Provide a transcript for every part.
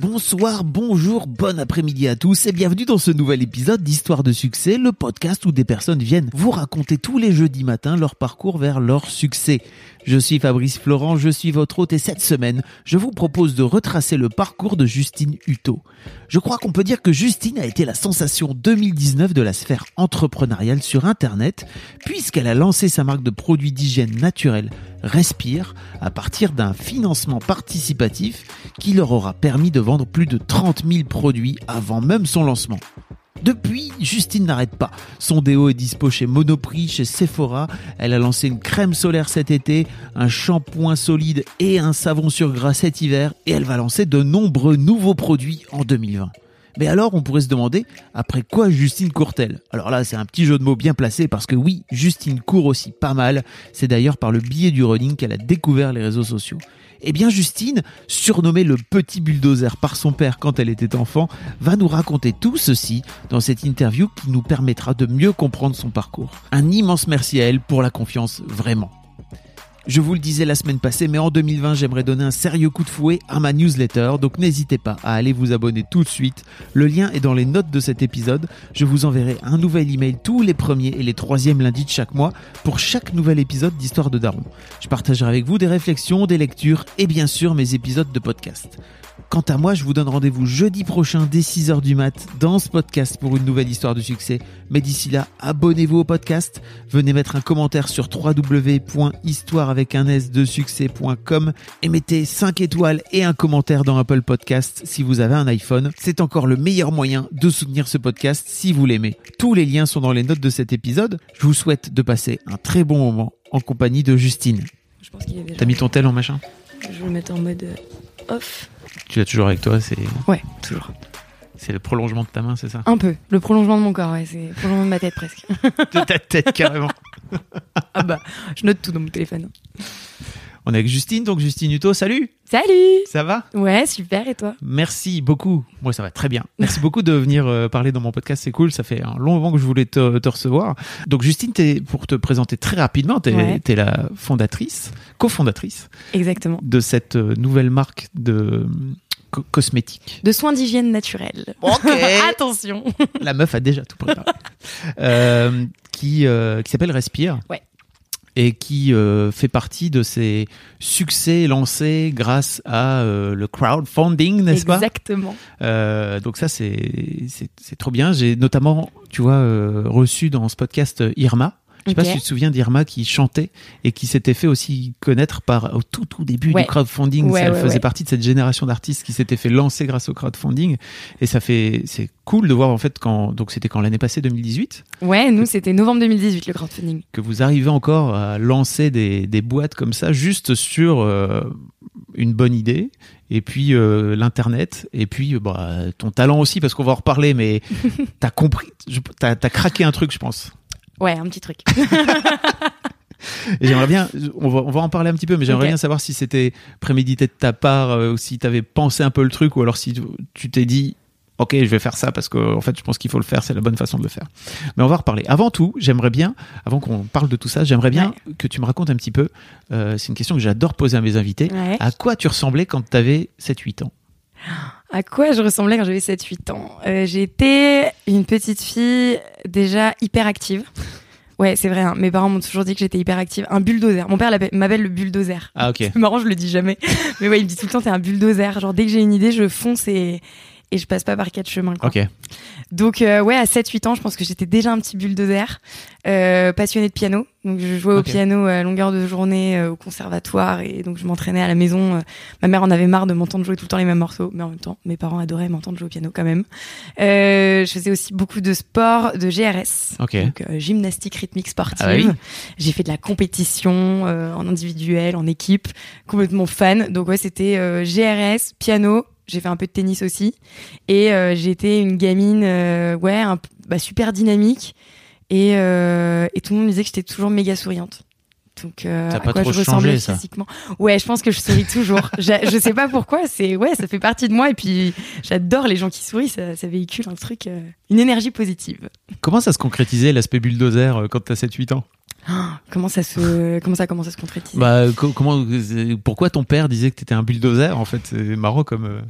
Bonsoir, bonjour, bon après-midi à tous et bienvenue dans ce nouvel épisode d'Histoire de succès, le podcast où des personnes viennent vous raconter tous les jeudis matins leur parcours vers leur succès. Je suis Fabrice Florent, je suis votre hôte et cette semaine, je vous propose de retracer le parcours de Justine Hutto. Je crois qu'on peut dire que Justine a été la sensation 2019 de la sphère entrepreneuriale sur Internet, puisqu'elle a lancé sa marque de produits d'hygiène naturelle Respire à partir d'un financement participatif qui leur aura permis de vendre plus de 30 000 produits avant même son lancement. Depuis, Justine n'arrête pas. Son déo est dispo chez Monoprix, chez Sephora. Elle a lancé une crème solaire cet été, un shampoing solide et un savon sur gras cet hiver. Et elle va lancer de nombreux nouveaux produits en 2020. Mais alors, on pourrait se demander, après quoi Justine court-elle? Alors là, c'est un petit jeu de mots bien placé parce que oui, Justine court aussi pas mal. C'est d'ailleurs par le biais du running qu'elle a découvert les réseaux sociaux. Eh bien, Justine, surnommée le petit bulldozer par son père quand elle était enfant, va nous raconter tout ceci dans cette interview qui nous permettra de mieux comprendre son parcours. Un immense merci à elle pour la confiance, vraiment. Je vous le disais la semaine passée, mais en 2020, j'aimerais donner un sérieux coup de fouet à ma newsletter, donc n'hésitez pas à aller vous abonner tout de suite. Le lien est dans les notes de cet épisode. Je vous enverrai un nouvel email tous les premiers et les troisièmes lundis de chaque mois pour chaque nouvel épisode d'Histoire de Daron. Je partagerai avec vous des réflexions, des lectures et bien sûr mes épisodes de podcast. Quant à moi, je vous donne rendez-vous jeudi prochain dès 6h du mat dans ce podcast pour une nouvelle histoire de succès. Mais d'ici là, abonnez-vous au podcast, venez mettre un commentaire sur www.histoire avec un s de succès.com et mettez 5 étoiles et un commentaire dans Apple Podcast si vous avez un iPhone. C'est encore le meilleur moyen de soutenir ce podcast si vous l'aimez. Tous les liens sont dans les notes de cet épisode. Je vous souhaite de passer un très bon moment en compagnie de Justine. Je pense qu'il est déjà. T'as mis ton tel en machin? Je vais le mettre en mode euh, off. Tu l'as toujours avec toi, c'est Ouais, toujours. c'est le prolongement de ta main, c'est ça? Un peu. Le prolongement de mon corps, ouais. C'est le prolongement de ma tête presque. De ta tête carrément. ah bah, je note tout dans mon téléphone. On est avec Justine, donc Justine Hutto, salut Salut Ça va? Ouais, super, et toi? Merci beaucoup. Moi, ça va très bien. Merci beaucoup de venir euh, parler dans mon podcast. C'est cool. Ça fait un long moment que je voulais te, te recevoir. Donc, Justine, pour te présenter très rapidement, tu es, Ouais. la fondatrice, cofondatrice Exactement. de cette euh, nouvelle marque de co- cosmétiques. De soins d'hygiène naturelle. Ok. Attention La meuf a déjà tout préparé. Euh, qui euh, qui s'appelle Respire. Ouais. Et qui euh, fait partie de ces succès lancés grâce à euh, le crowdfunding, n'est-ce pas? Exactement. Euh, donc ça c'est trop bien. J'ai notamment, tu vois, euh, reçu dans ce podcast Irma. Je sais pas si tu te souviens d'Irma qui chantait et qui s'était fait aussi connaître par au tout tout début Ouais. du crowdfunding. Ouais, elle ouais, faisait partie de cette génération d'artistes qui s'était fait lancer grâce au crowdfunding et ça fait c'est cool de voir en fait quand donc c'était quand l'année passée 2018 Ouais, nous, c'était novembre 2018, le crowdfunding. que vous arrivez encore à lancer des, des boîtes comme ça juste sur euh, une bonne idée et puis euh, l'internet et puis euh, bah, ton talent aussi parce qu'on va en reparler mais t'as compris t'as as craqué un truc je pense Ouais, un petit truc. j'aimerais bien on va, on va en parler un petit peu mais j'aimerais bien savoir si c'était prémédité de ta part euh, ou si t'avais pensé un peu le truc ou alors si tu- tu t'es dit Ok, je vais faire ça parce que en fait, je pense qu'il faut le faire. C'est la bonne façon de le faire. Mais on va en reparler. Avant tout, j'aimerais bien, avant qu'on parle de tout ça, j'aimerais bien que tu me racontes un petit peu. euh, c'est une question que j'adore poser à mes invités. Ouais. À quoi tu ressemblais quand tu avais 7-8 ans? À quoi je ressemblais quand j'avais 7-8 ans? Euh, J'étais une petite fille déjà hyper active. Ouais, c'est vrai. hein. Mes parents m'ont toujours dit que j'étais hyper active. Un bulldozer. Mon père m'appelle le bulldozer. Ah ok. C'est marrant, je le dis jamais. Mais ouais, il me dit tout le temps, t'es un bulldozer. Genre, dès que j'ai une idée, je fonce et, et je passe pas par quatre chemins. Quoi. Ok. Donc euh, ouais, à 7-8 ans, je pense que j'étais déjà un petit bulldozer, euh, passionnée de piano. Donc je jouais au piano à longueur de journée euh, au conservatoire et donc je m'entraînais à la maison. Euh, ma mère en avait marre de m'entendre jouer tout le temps les mêmes morceaux, mais en même temps, mes parents adoraient m'entendre jouer au piano quand même. Euh, je faisais aussi beaucoup de sport, de GRS, Ok. donc euh, gymnastique rythmique sportive. Ah bah oui. J'ai fait de la compétition euh, en individuel, en équipe, complètement fan. Donc ouais, c'était euh, GRS, piano. J'ai fait un peu de tennis aussi, et euh, j'étais une gamine, euh, ouais, bah, super dynamique, et, euh, et tout le monde me disait que j'étais toujours méga souriante. Donc, euh, T'as à pas quoi trop je ressemblais changé, ça. physiquement. Ouais, je pense que je souris toujours. Je sais pas pourquoi. C'est ouais, ça fait partie de moi. Et puis j'adore les gens qui sourient. Ça, ça véhicule un truc, euh, une énergie positive. Comment ça se concrétisait l'aspect bulldozer euh, quand t'as 7-8 ans? Comment ça se, comment ça commence à se concrétiser Bah, co- comment, euh, pourquoi ton père disait que t'étais un bulldozer? En fait, c'est marrant comme.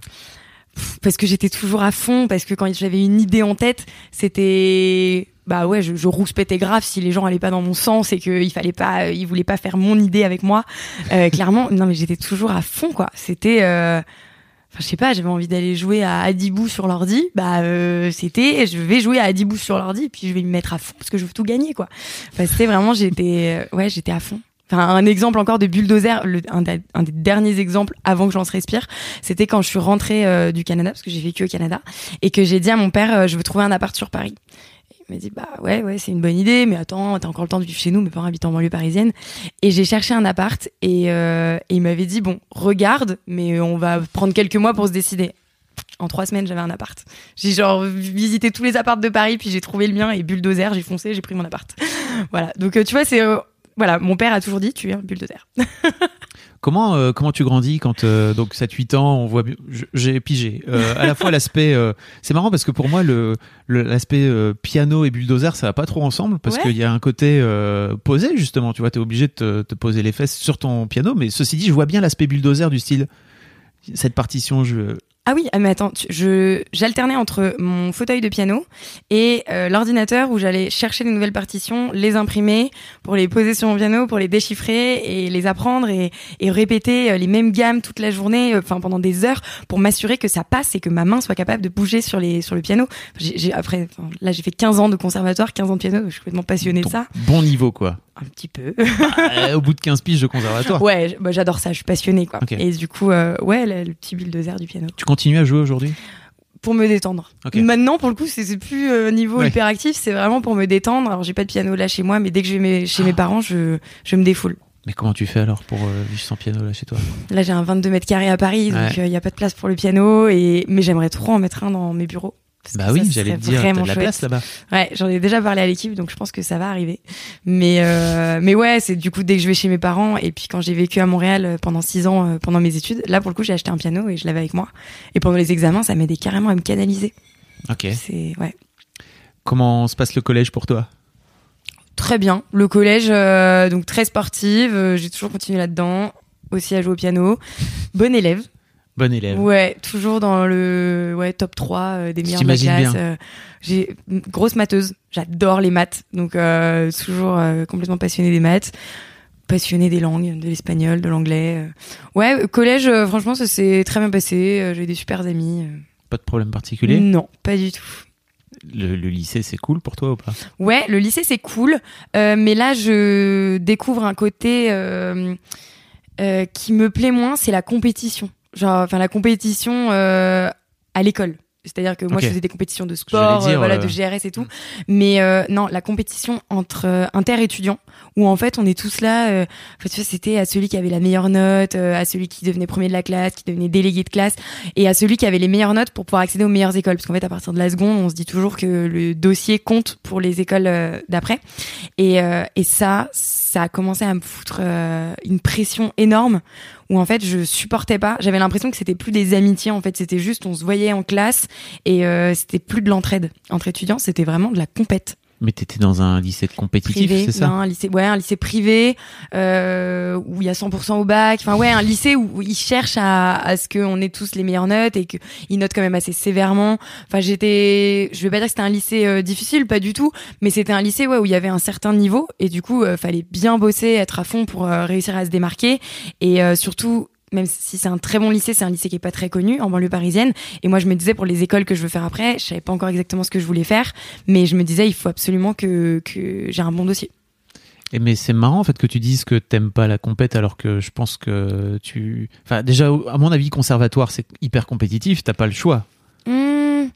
Parce que j'étais toujours à fond, parce que quand j'avais une idée en tête, c'était bah ouais, je, je rouspétais grave si les gens allaient pas dans mon sens et qu'il fallait pas, euh, ils voulaient pas faire mon idée avec moi. Euh, clairement, non mais j'étais toujours à fond quoi. C'était, euh, enfin je sais pas, j'avais envie d'aller jouer à Adibou sur l'ordi, bah euh, c'était, je vais jouer à Adibou sur l'ordi et puis je vais me mettre à fond parce que je veux tout gagner quoi. Enfin, c'était vraiment, j'étais, euh, ouais, j'étais à fond. Enfin, un exemple encore de bulldozer, un, des- derniers exemples avant que j'en respire, c'était quand je suis rentrée euh, du Canada, parce que j'ai vécu au Canada, et que j'ai dit à mon père, euh, je veux trouver un appart sur Paris. Il m'a dit, bah ouais, ouais, c'est une bonne idée, mais attends, t'as encore le temps de vivre chez nous, mes parents habitent en banlieue parisienne. Et j'ai cherché un appart, et, euh, et il m'avait dit, bon, regarde, mais on va prendre quelques mois pour se décider. En trois semaines, j'avais un appart. J'ai genre visité tous les apparts de Paris, puis j'ai trouvé le mien, et bulldozer, j'ai foncé, j'ai pris mon appart. voilà. Donc, tu vois, c'est... voilà, mon père a toujours dit, tu es un bulldozer. Comment, euh, comment tu grandis quand euh, donc 7-8 ans, on voit j'ai pigé euh, à la fois l'aspect euh, c'est marrant parce que pour moi le l'aspect piano et bulldozer ça va pas trop ensemble parce Ouais. qu'il y a un côté posé justement tu vois t'es obligé de te, te poser les fesses sur ton piano mais ceci dit je vois bien l'aspect bulldozer du style cette partition je Ah oui, ah mais attends, tu- je j'alternais entre mon fauteuil de piano et euh, l'ordinateur où j'allais chercher des nouvelles partitions, les imprimer pour les poser sur mon piano, pour les déchiffrer et les apprendre et, et répéter euh, les mêmes gammes toute la journée, euh, enfin pendant des heures, pour m'assurer que ça passe et que ma main soit capable de bouger sur les sur le piano. J'ai j'ai- après, là j'ai fait 15 ans de conservatoire, 15 ans de piano, je suis complètement passionnée de ça, bon niveau quoi un petit peu. Euh, au bout de 15 piges de conservatoire ouais, bah, j'adore ça, je suis passionnée quoi. Et du coup, euh, ouais, le, le petit bulldozer du piano. tu continues à jouer aujourd'hui? Pour me détendre. Maintenant, pour le coup, c'est plus euh, niveau Ouais. hyperactif, c'est vraiment pour me détendre. Alors, j'ai pas de piano là chez moi, mais dès que je vais mes- Ah. chez mes parents, je, je me défoule. mais comment tu fais alors pour euh, vivre sans piano là chez toi? Là, j'ai un 22 mètres carrés à Paris, donc il n'y a pas de place pour le piano, et mais j'aimerais trop en mettre un dans mes bureaux. Parce bah que oui j'allais te dire t'as de la chouette. place là-bas Ouais, j'en ai déjà parlé à l'équipe, donc je pense que ça va arriver. Mais euh, mais ouais, c'est du coup dès que je vais chez mes parents et puis quand j'ai vécu à Montréal euh, pendant six ans euh, pendant mes études, là pour le coup j'ai acheté un piano et je l'avais avec moi. Et pendant les examens, ça m'aidait carrément à me canaliser. ok C'est ouais. comment se passe le collège pour toi? Très bien. Le collège, euh, donc très sportive. j'ai toujours continué là-dedans. Aussi à jouer au piano. Bonne élève. Bon élève Ouais, toujours dans le ouais, top 3 euh, des meilleurs de classe. euh, j'ai une grosse matheuse. J'adore les maths. Donc, euh, toujours complètement passionnée des maths. Passionnée des langues, de l'espagnol, de l'anglais. Ouais, collège, franchement, ça s'est très bien passé. j'ai des super amis. pas de problème particulier? Non, pas du tout. le, le lycée c'est cool pour toi ou pas? Ouais, le lycée c'est cool, euh, mais là je découvre un côté euh, euh, qui me plaît moins, c'est la compétition. Genre, enfin la compétition euh, à l'école. C'est-à-dire que moi je faisais des compétitions de sport, J'allais dire, euh, voilà, euh, de GRS et tout, mais euh, non, la compétition entre euh, inter-étudiants où en fait on est tous là. Euh, en fait, tu vois, c'était à celui qui avait la meilleure note, euh, à celui qui devenait premier de la classe, qui devenait délégué de classe, et à celui qui avait les meilleures notes pour pouvoir accéder aux meilleures écoles. Parce qu'en fait, à partir de la seconde, on se dit toujours que le dossier compte pour les écoles euh, d'après. Et, euh, et ça, ça a commencé à me foutre euh, une pression énorme où en fait je supportais pas. J'avais l'impression que c'était plus des amitiés. En fait, c'était juste on se voyait en classe et euh, c'était plus de l'entraide entre étudiants. C'était vraiment de la compète Mais t'étais dans un lycée compétitif, c'est ça? Non, un lycée, ouais, un lycée privé euh, où il y a 100% au bac. Enfin ouais, un lycée où ils cherchent à, à ce qu'on ait tous les meilleures notes et qu'ils notent quand même assez sévèrement. Enfin j'étais, je vais pas dire que c'était un lycée euh, difficile, pas du tout, mais c'était un lycée ouais où il y avait un certain niveau et du coup euh, fallait bien bosser, être à fond pour euh, réussir à se démarquer et euh, surtout même si c'est un très bon lycée, c'est un lycée qui est pas très connu en banlieue parisienne. Et moi, je me disais pour les écoles que je veux faire après, je savais pas encore exactement ce que je voulais faire, mais je me disais il faut absolument que, que j'ai un bon dossier. Et mais c'est marrant en fait que tu dises que t'aimes pas la compète alors que je pense que tu. Enfin déjà à mon avis conservatoire c'est hyper compétitif, t'as pas le choix. Mmh,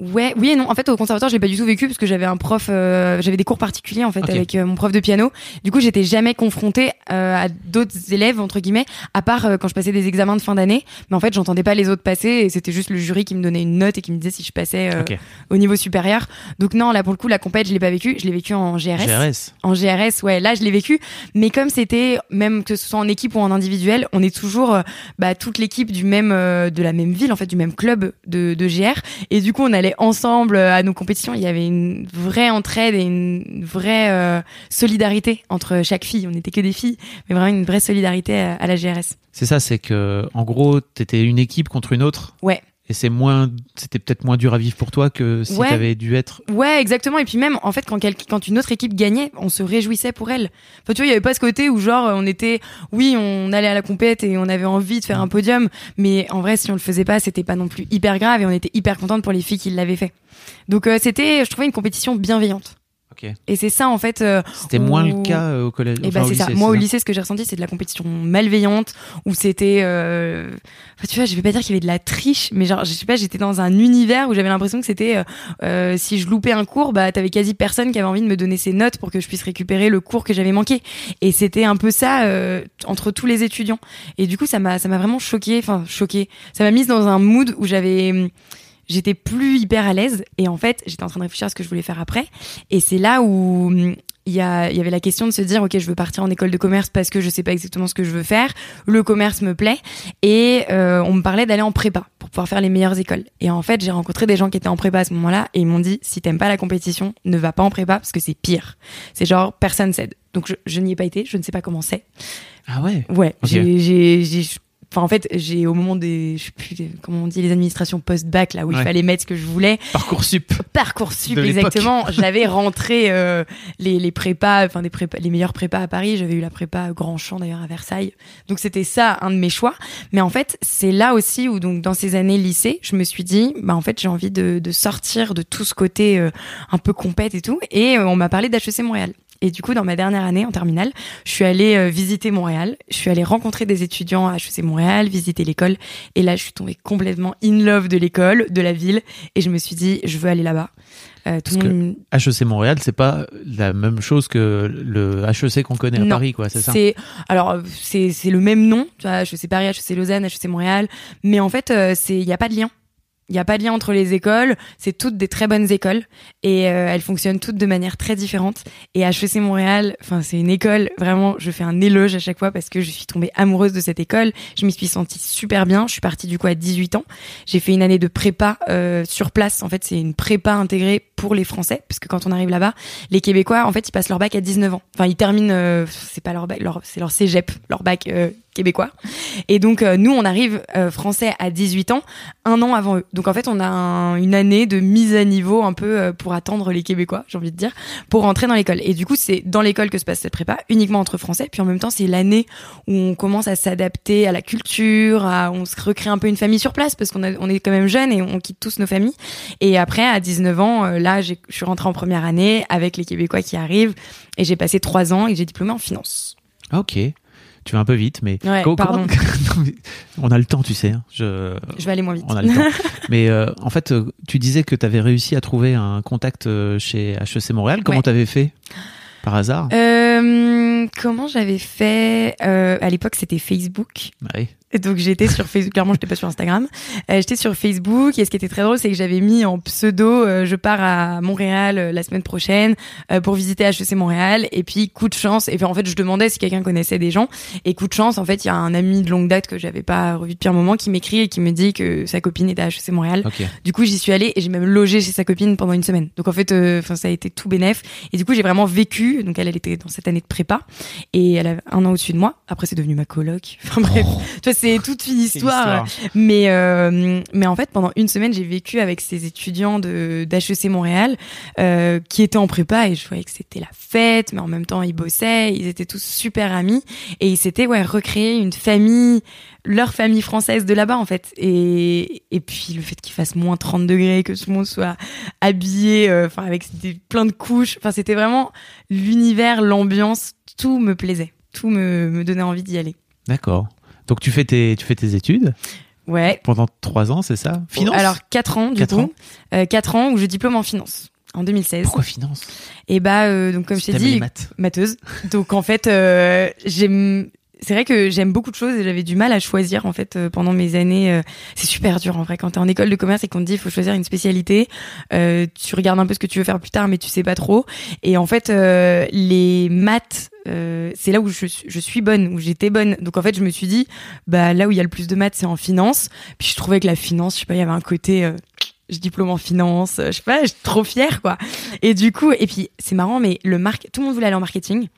Ouais, oui et non. En fait, au conservatoire, j'ai pas du tout vécu parce que j'avais un prof, euh, j'avais des cours particuliers en fait avec euh, mon prof de piano. Du coup, j'étais jamais confrontée euh, à d'autres élèves entre guillemets, à part euh, quand je passais des examens de fin d'année. Mais en fait, j'entendais pas les autres passer et c'était juste le jury qui me donnait une note et qui me disait si je passais euh, Ok. au niveau supérieur. Donc non, là pour le coup, la compète, je l'ai pas vécu. Je l'ai vécu en GRS. GRS. En GRS, ouais, là je l'ai vécu. Mais comme c'était, même que ce soit en équipe ou en individuel, on est toujours bah, toute l'équipe du même, euh, de la même ville, en fait, du même club de, de GR. Et du coup, on allait ensemble euh, à nos compétitions. Il y avait une vraie entraide et une vraie euh, solidarité entre chaque fille. On n'était que des filles, mais vraiment une vraie solidarité à, à la GRS. C'est ça, c'est que en gros t'étais une équipe contre une autre? Ouais. Et c'est moins, c'était peut-être moins dur à vivre pour toi que si Ouais. t'avais dû être. Ouais, exactement. Et puis même, en fait, quand, une autre équipe gagnait, on se réjouissait pour elle. Enfin, tu vois, il y avait pas ce côté où genre on était, oui, on allait à la compète et on avait envie de faire un podium, mais en vrai, si on le faisait pas, c'était pas non plus hyper grave et on était hyper contente pour les filles qui l'avaient fait. Donc euh, c'était, je trouvais une compétition bienveillante. Et c'est ça en fait. euh, C'était moins le cas euh, au collège. et enfin, bah au c'est ça. Moi au lycée, ce que j'ai ressenti, c'est de la compétition malveillante où c'était, euh... enfin, tu vois, je vais pas dire qu'il y avait de la triche, mais genre, je sais pas, j'étais dans un univers où j'avais l'impression que c'était, euh, si je loupais un cours, bah t'avais quasi personne qui avait envie de me donner ses notes pour que je puisse récupérer le cours que j'avais manqué. Et c'était un peu ça entre tous les étudiants. Et du coup, ça m'a, ça m'a vraiment choqué, enfin choqué. Ça m'a mise dans un mood où j'avais j'étais plus hyper à l'aise et en fait j'étais en train de réfléchir à ce que je voulais faire après. Et c'est là où hum, il y, a, il y avait la question de se dire ok je veux partir en école de commerce parce que je sais pas exactement ce que je veux faire. Le commerce me plaît. Et euh, on me parlait d'aller en prépa pour pouvoir faire les meilleures écoles. Et en fait j'ai rencontré des gens qui étaient en prépa à ce moment-là et ils m'ont dit si t'aimes pas la compétition ne va pas en prépa parce que c'est pire. C'est genre personne cède. Donc je, je n'y ai pas été. Je ne sais pas comment c'est. Ah ouais? Ouais, Ok. j'ai, j'ai, j'ai- enfin en fait, j'ai au moment des, je sais plus comment on dit, les administrations post-bac là où Ouais. il fallait mettre ce que je voulais, Parcoursup. parcoursup exactement. J'avais rentré euh, les, les prépas, enfin des prépas, les meilleurs prépas à Paris. J'avais eu la prépa Grand Champ d'ailleurs à Versailles. Donc c'était ça un de mes choix. Mais en fait, c'est là aussi où donc dans ces années lycée, je me suis dit, bah en fait j'ai envie de, de sortir de tout ce côté euh, un peu compète et tout. Et euh, on m'a parlé d'HEC Montréal. Et du coup, dans ma dernière année en terminale, je suis allée euh, visiter Montréal. Je suis allée rencontrer des étudiants à HEC Montréal, visiter l'école. Et là, je suis tombée complètement in love de l'école, de la ville. Et je me suis dit, je veux aller là-bas. Euh, tout Parce que HEC Montréal, c'est pas la même chose que le HEC qu'on connaît à Non. Paris, quoi, c'est ça? C'est alors c'est c'est le même nom, tu vois, HEC Paris, HEC Lausanne, HEC Montréal, mais en fait euh, c'est il y a pas de lien. Il n'y a pas de lien entre les écoles, c'est toutes des très bonnes écoles et euh, elles fonctionnent toutes de manière très différente. Et HEC Montréal, enfin c'est une école vraiment, je fais un éloge à chaque fois parce que je suis tombée amoureuse de cette école. Je m'y suis sentie super bien. Je suis partie du coup à 18 ans. J'ai fait une année de prépa euh, sur place. En fait, c'est une prépa intégrée pour les Français parce que quand on arrive là-bas, les Québécois, en fait, ils passent leur bac à 19 ans. Enfin, ils terminent, euh, c'est pas leur bac, leur- c'est leur cégep, leur bac euh, québécois. Et donc, euh, nous, on arrive euh, français à 18 ans, un an avant eux. Donc, en fait, on a un- une année de mise à niveau un peu euh, pour attendre les Québécois, j'ai envie de dire, pour rentrer dans l'école. Et du coup, c'est dans l'école que se passe cette prépa, uniquement entre français. Puis en même temps, c'est l'année où on commence à s'adapter à la culture, à, on se recrée un peu une famille sur place parce qu'on on est quand même jeunes et on quitte tous nos familles. Et après, à 19 ans, euh, là, je suis rentrée en première année avec les Québécois qui arrivent et j'ai passé trois ans et j'ai diplômé en finance. Ok. Tu vas un peu vite, mais, Ouais, pardon. On a le temps, tu sais. hein. Je... Je vais aller moins vite. On a le temps. mais euh, en fait, euh, tu disais que tu avais réussi à trouver un contact euh, chez HEC Montréal. Comment Ouais. t'avais fait? Par hasard? Euh, comment j'avais fait euh, À l'époque, c'était Facebook. Oui. Et Donc j'étais sur Facebook, clairement j'étais pas sur Instagram. Euh, j'étais sur Facebook et ce qui était très drôle c'est que j'avais mis en pseudo euh, je pars à Montréal euh, la semaine prochaine euh, pour visiter HEC Montréal et puis coup de chance et puis en fait je demandais si quelqu'un connaissait des gens et coup de chance en fait il y a un ami de longue date que j'avais pas revu depuis un moment qui m'écrit et qui me dit que sa copine était à HEC Montréal. Du coup, j'y suis allée et j'ai même logé chez sa copine pendant une semaine. Donc en fait, euh, enfin ça a été tout bénef. Et du coup, j'ai vraiment vécu. Donc elle, elle était dans cette année de prépa. et elle a un an au-dessus de moi. Après, c'est devenu ma coloc. Enfin bref, tu vois, c'est toute une histoire. histoire. Mais euh, mais en fait, pendant une semaine, j'ai vécu avec ces étudiants de d'HEC Montréal euh, qui étaient en prépa et je voyais que c'était la fête, mais en même temps, ils bossaient, ils étaient tous super amis et ils s'étaient ouais recréé une famille leur famille française de là-bas en fait et et puis le fait qu'il fasse moins 30 degrés que tout le monde soit habillé euh, enfin avec des, plein de couches enfin c'était vraiment l'univers l'ambiance tout me plaisait tout me, me donnait envie d'y aller D'accord. Donc tu fais tes, tu fais tes études ouais pendant trois ans, c'est ça? Finance? Alors 4 ans du Quatre coup ans? Euh, 4 ans où je diplôme en finance en 2016 Pourquoi finance? Et bah euh, donc comme je t'ai dit matheuse. Donc en fait, euh, j'aime. C'est vrai que j'aime beaucoup de choses et j'avais du mal à choisir en fait euh, pendant mes années. euh, c'est super dur en vrai quand t'es en école de commerce et qu'on te dit il faut choisir une spécialité. euh, tu regardes un peu ce que tu veux faire plus tard mais tu sais pas trop. Et en fait euh, les maths euh, c'est là où je, suis- bonne, où j'étais bonne. Donc en fait je me suis dit bah là où il y a le plus de maths c'est en finance. Puis je trouvais que la finance, je sais pas, il y avait un côté euh, je diplôme en finance, euh, je sais pas, je suis trop fière quoi. Et du coup, et puis c'est marrant, mais le marque, tout le monde voulait aller en marketing.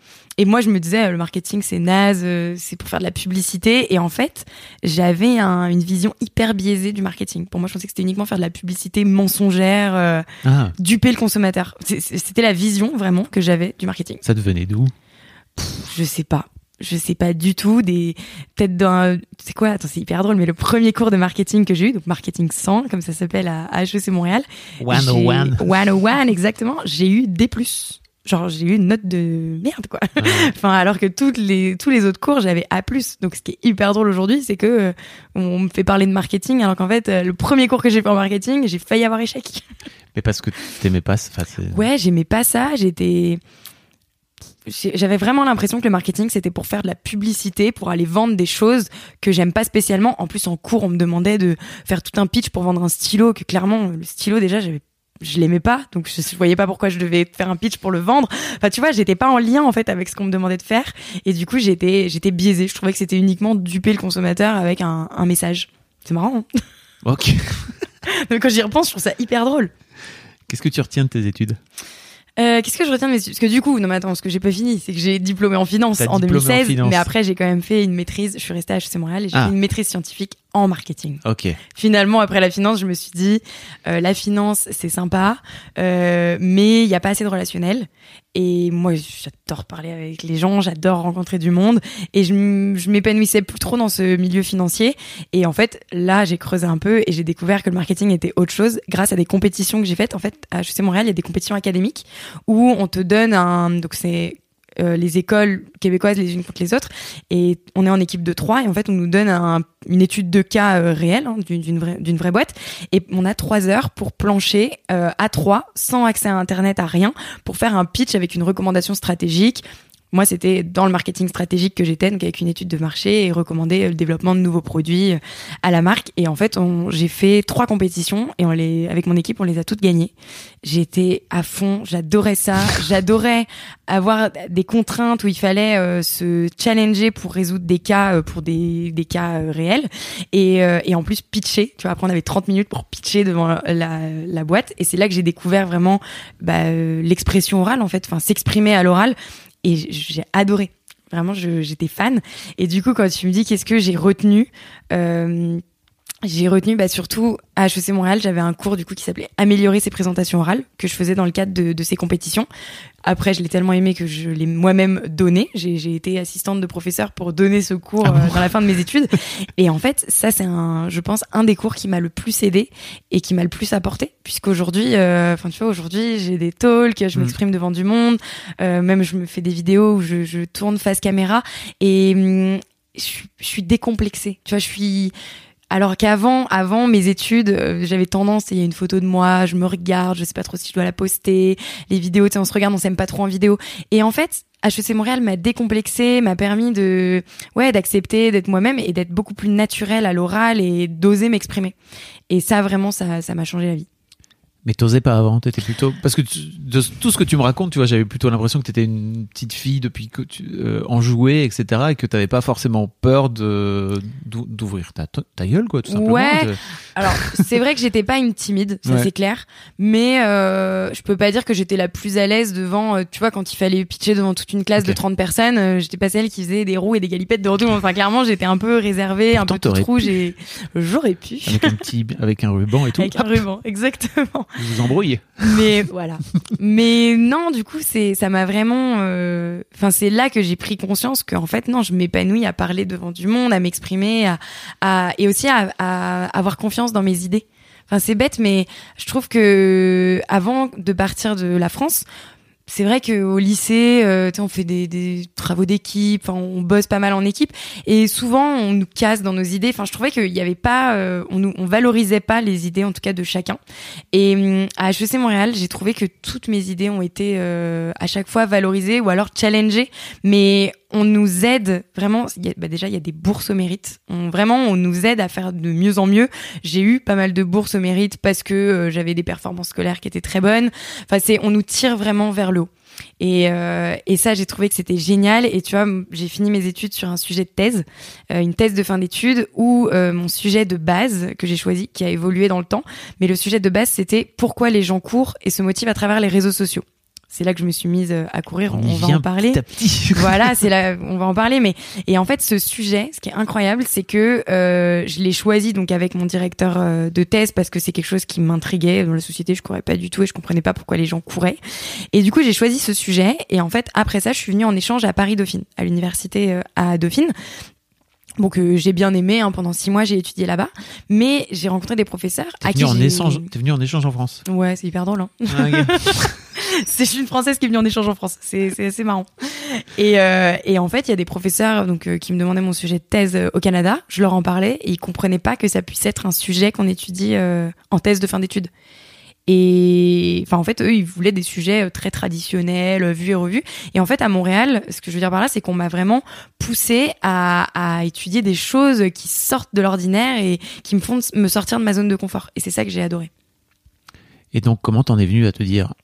Et moi, je me disais, euh, le marketing, c'est naze, euh, c'est pour faire de la publicité. Et en fait, j'avais un- une vision hyper biaisée du marketing. Pour moi, je pensais que c'était uniquement faire de la publicité mensongère, euh, Ah, duper le consommateur. C'était la vision vraiment que j'avais du marketing. ça devenait d'où Je sais pas. Je sais pas du tout des peut-être d'un c'est quoi? Attends c'est hyper drôle mais le premier cours de marketing que j'ai eu donc marketing 100 comme ça s'appelle à, HEC Montréal 101. j'ai- 101 exactement j'ai eu des plus genre j'ai eu une note de merde quoi enfin alors que toutes les tous les autres cours j'avais A+ donc ce qui est hyper drôle aujourd'hui c'est que euh, on me fait parler de marketing alors qu'en fait euh, le premier cours que j'ai fait en marketing j'ai failli avoir échec Mais parce que t'aimais pas. c'est- Ouais, j'aimais pas ça. J'étais. J'avais vraiment l'impression que le marketing c'était pour faire de la publicité, pour aller vendre des choses que j'aime pas spécialement. En plus, en cours, on me demandait de faire tout un pitch pour vendre un stylo, que clairement, le stylo déjà, j'avais je l'aimais pas, donc je, je voyais pas pourquoi je devais faire un pitch pour le vendre. Enfin, tu vois, j'étais pas en lien en fait avec ce qu'on me demandait de faire, et du coup, j'étais j'étais biaisée. Je trouvais que c'était uniquement duper le consommateur avec un, un message. C'est marrant. Hein Ok. Donc quand j'y repense, je trouve ça hyper drôle. Qu'est-ce que tu retiens de tes études? Euh, Qu'est-ce que je retiens de mes études? Parce que du coup, non mais attends, ce que j'ai pas fini, c'est que j'ai diplômé en finance en diplômé en 2016, finance. mais après j'ai quand même fait une maîtrise. Je suis restée à HEC Montréal et j'ai Ah. fait une maîtrise scientifique en marketing. Ok. Finalement, après la finance, je me suis dit, euh, la finance c'est sympa, euh, mais il y a pas assez de relationnel. Et moi, j'adore parler avec les gens, j'adore rencontrer du monde, et je m'épanouissais plus trop dans ce milieu financier. Et en fait, là, j'ai creusé un peu et j'ai découvert que le marketing était autre chose grâce à des compétitions que j'ai faites. En fait, à HEC Montréal, il y a des compétitions académiques où on te donne un, donc c'est euh, les écoles québécoises les unes contre les autres. Et on est en équipe de trois et en fait on nous donne un- une étude de cas euh, réelle hein, d'une vraie, vraie boîte. Et on a trois heures pour plancher euh, à trois sans accès à internet à rien pour faire un pitch avec une recommandation stratégique moi, c'était dans le marketing stratégique que j'étais, donc avec une étude de marché et recommander euh, le développement de nouveaux produits euh, à la marque. Et en fait, j'ai fait trois compétitions et on les, avec mon équipe, on les a toutes gagnées. J'étais à fond, j'adorais ça, j'adorais avoir des contraintes où il fallait euh, se challenger pour résoudre des cas, euh, pour des, des cas euh, réels et, euh, et en plus pitcher. Tu vois, après on avait 30 minutes pour pitcher devant la, la boîte et c'est là que j'ai découvert vraiment bah, l'expression orale en fait, enfin s'exprimer à l'oral et j'ai adoré. Vraiment, j'étais fan. Et du coup, quand tu me dis qu'est-ce que j'ai retenu, euh, j'ai retenu bah, surtout à HEC Montréal, j'avais un cours du coup qui s'appelait Améliorer ses présentations orales que je faisais dans le cadre de, de ces compétitions. Après, je l'ai tellement aimé que je l'ai moi-même donné. J'ai j'ai été assistante de professeur pour donner ce cours Ah bon euh, dans la fin de mes études. Et en fait, ça c'est un, je pense, un des cours qui m'a le plus aidé et qui m'a le plus apporté, puisqu'aujourd'hui, euh, enfin tu vois, aujourd'hui j'ai des talks, je Mm. m'exprime devant du monde, euh, même je me fais des vidéos où je, je tourne face caméra et hum, je, suis- je suis décomplexée. Tu vois, je suis alors qu'avant, avant mes études, euh, j'avais tendance, il y a une photo de moi, je me regarde, je sais pas trop si je dois la poster, les vidéos, tu sais, on se regarde, on s'aime pas trop en vidéo. Et en fait, HEC Montréal m'a décomplexé, m'a permis de, ouais, d'accepter, d'être moi-même et d'être beaucoup plus naturelle à l'oral et d'oser m'exprimer. Et ça, vraiment, ça, ça m'a changé la vie. Mais t'osais pas avant, t'étais plutôt parce que tu- de tout ce que tu me racontes, tu vois, j'avais plutôt l'impression que t'étais une petite fille depuis que tu euh, enjouée, etc., et que t'avais pas forcément peur de d'ou- d'ouvrir ta ta gueule, quoi, tout simplement. Ouais. Alors, c'est vrai que j'étais pas une timide, ça Ouais. c'est clair, mais euh, je peux pas dire que j'étais la plus à l'aise devant, euh, tu vois, quand il fallait pitcher devant toute une classe de 30 personnes, euh, j'étais pas celle qui faisait des roues et des galipettes devant tout le monde. Enfin, clairement, j'étais un peu réservée, un Pourtant, peu toute rouge et j'aurais pu. Avec un petit, avec un ruban et tout. Avec un ruban, exactement. Vous vous embrouillez. Mais voilà. Mais non, du coup, c'est ça m'a vraiment. euh, Enfin, c'est là que j'ai pris conscience qu'en fait, non, je m'épanouis à parler devant du monde, à m'exprimer, à, à et aussi à, à avoir confiance dans mes idées. Enfin, c'est bête, mais je trouve que avant de partir de la France. C'est vrai qu'au lycée, euh, on fait des, des travaux d'équipe, on bosse pas mal en équipe, et souvent on nous casse dans nos idées. Enfin, je trouvais qu'il y avait pas, euh, on, nous, on valorisait pas les idées, en tout cas de chacun. Et hum, à HEC Montréal, j'ai trouvé que toutes mes idées ont été euh, à chaque fois valorisées ou alors challengées. Mais on nous aide vraiment. y a- bah déjà, il y a des bourses au mérite. On, vraiment, on nous aide à faire de mieux en mieux. J'ai eu pas mal de bourses au mérite parce que euh, j'avais des performances scolaires qui étaient très bonnes. Enfin, c'est, on nous tire vraiment vers le haut. Et, euh, et ça, j'ai trouvé que c'était génial. Et tu vois, j'ai fini mes études sur un sujet de thèse, euh, une thèse de fin d'études, où euh, mon sujet de base que j'ai choisi, qui a évolué dans le temps, mais le sujet de base, c'était pourquoi les gens courent et se motivent à travers les réseaux sociaux. C'est là que je me suis mise euh, à courir. On, va en parler. petit à petit. voilà, c'est là, on va en parler. Mais et en fait, ce sujet, ce qui est incroyable, c'est que euh, je l'ai choisi donc avec mon directeur euh, de thèse parce que c'est quelque chose qui m'intriguait dans la société. Je courais pas du tout et je comprenais pas pourquoi les gens couraient. Et du coup, j'ai choisi ce sujet. Et en fait, après ça, je suis venue en échange à Paris Dauphine, à l'université euh, à Dauphine. Donc euh, j'ai bien aimé. Hein, pendant six mois, j'ai étudié là-bas. Mais j'ai rencontré des professeurs T'es à qui en échange, t'es venu en échange en France. Ouais, c'est hyper drôle. Hein. Ah, c'est je suis une française qui est venue en échange en France. C'est c'est assez marrant. Et euh, et en fait, il y a des professeurs donc euh, qui me demandaient mon sujet de thèse euh, au Canada. Je leur en parlais et ils comprenaient pas que ça puisse être un sujet qu'on étudie euh, en thèse de fin d'études. Et enfin, en fait, eux, ils voulaient des sujets euh, très traditionnels, euh, vus et revus. Et en fait, à Montréal, ce que je veux dire par là, c'est qu'on m'a vraiment poussé à, à étudier des choses qui sortent de l'ordinaire et qui me font me sortir de ma zone de confort. Et c'est ça que j'ai adoré. Et donc, comment t'en es venu à te dire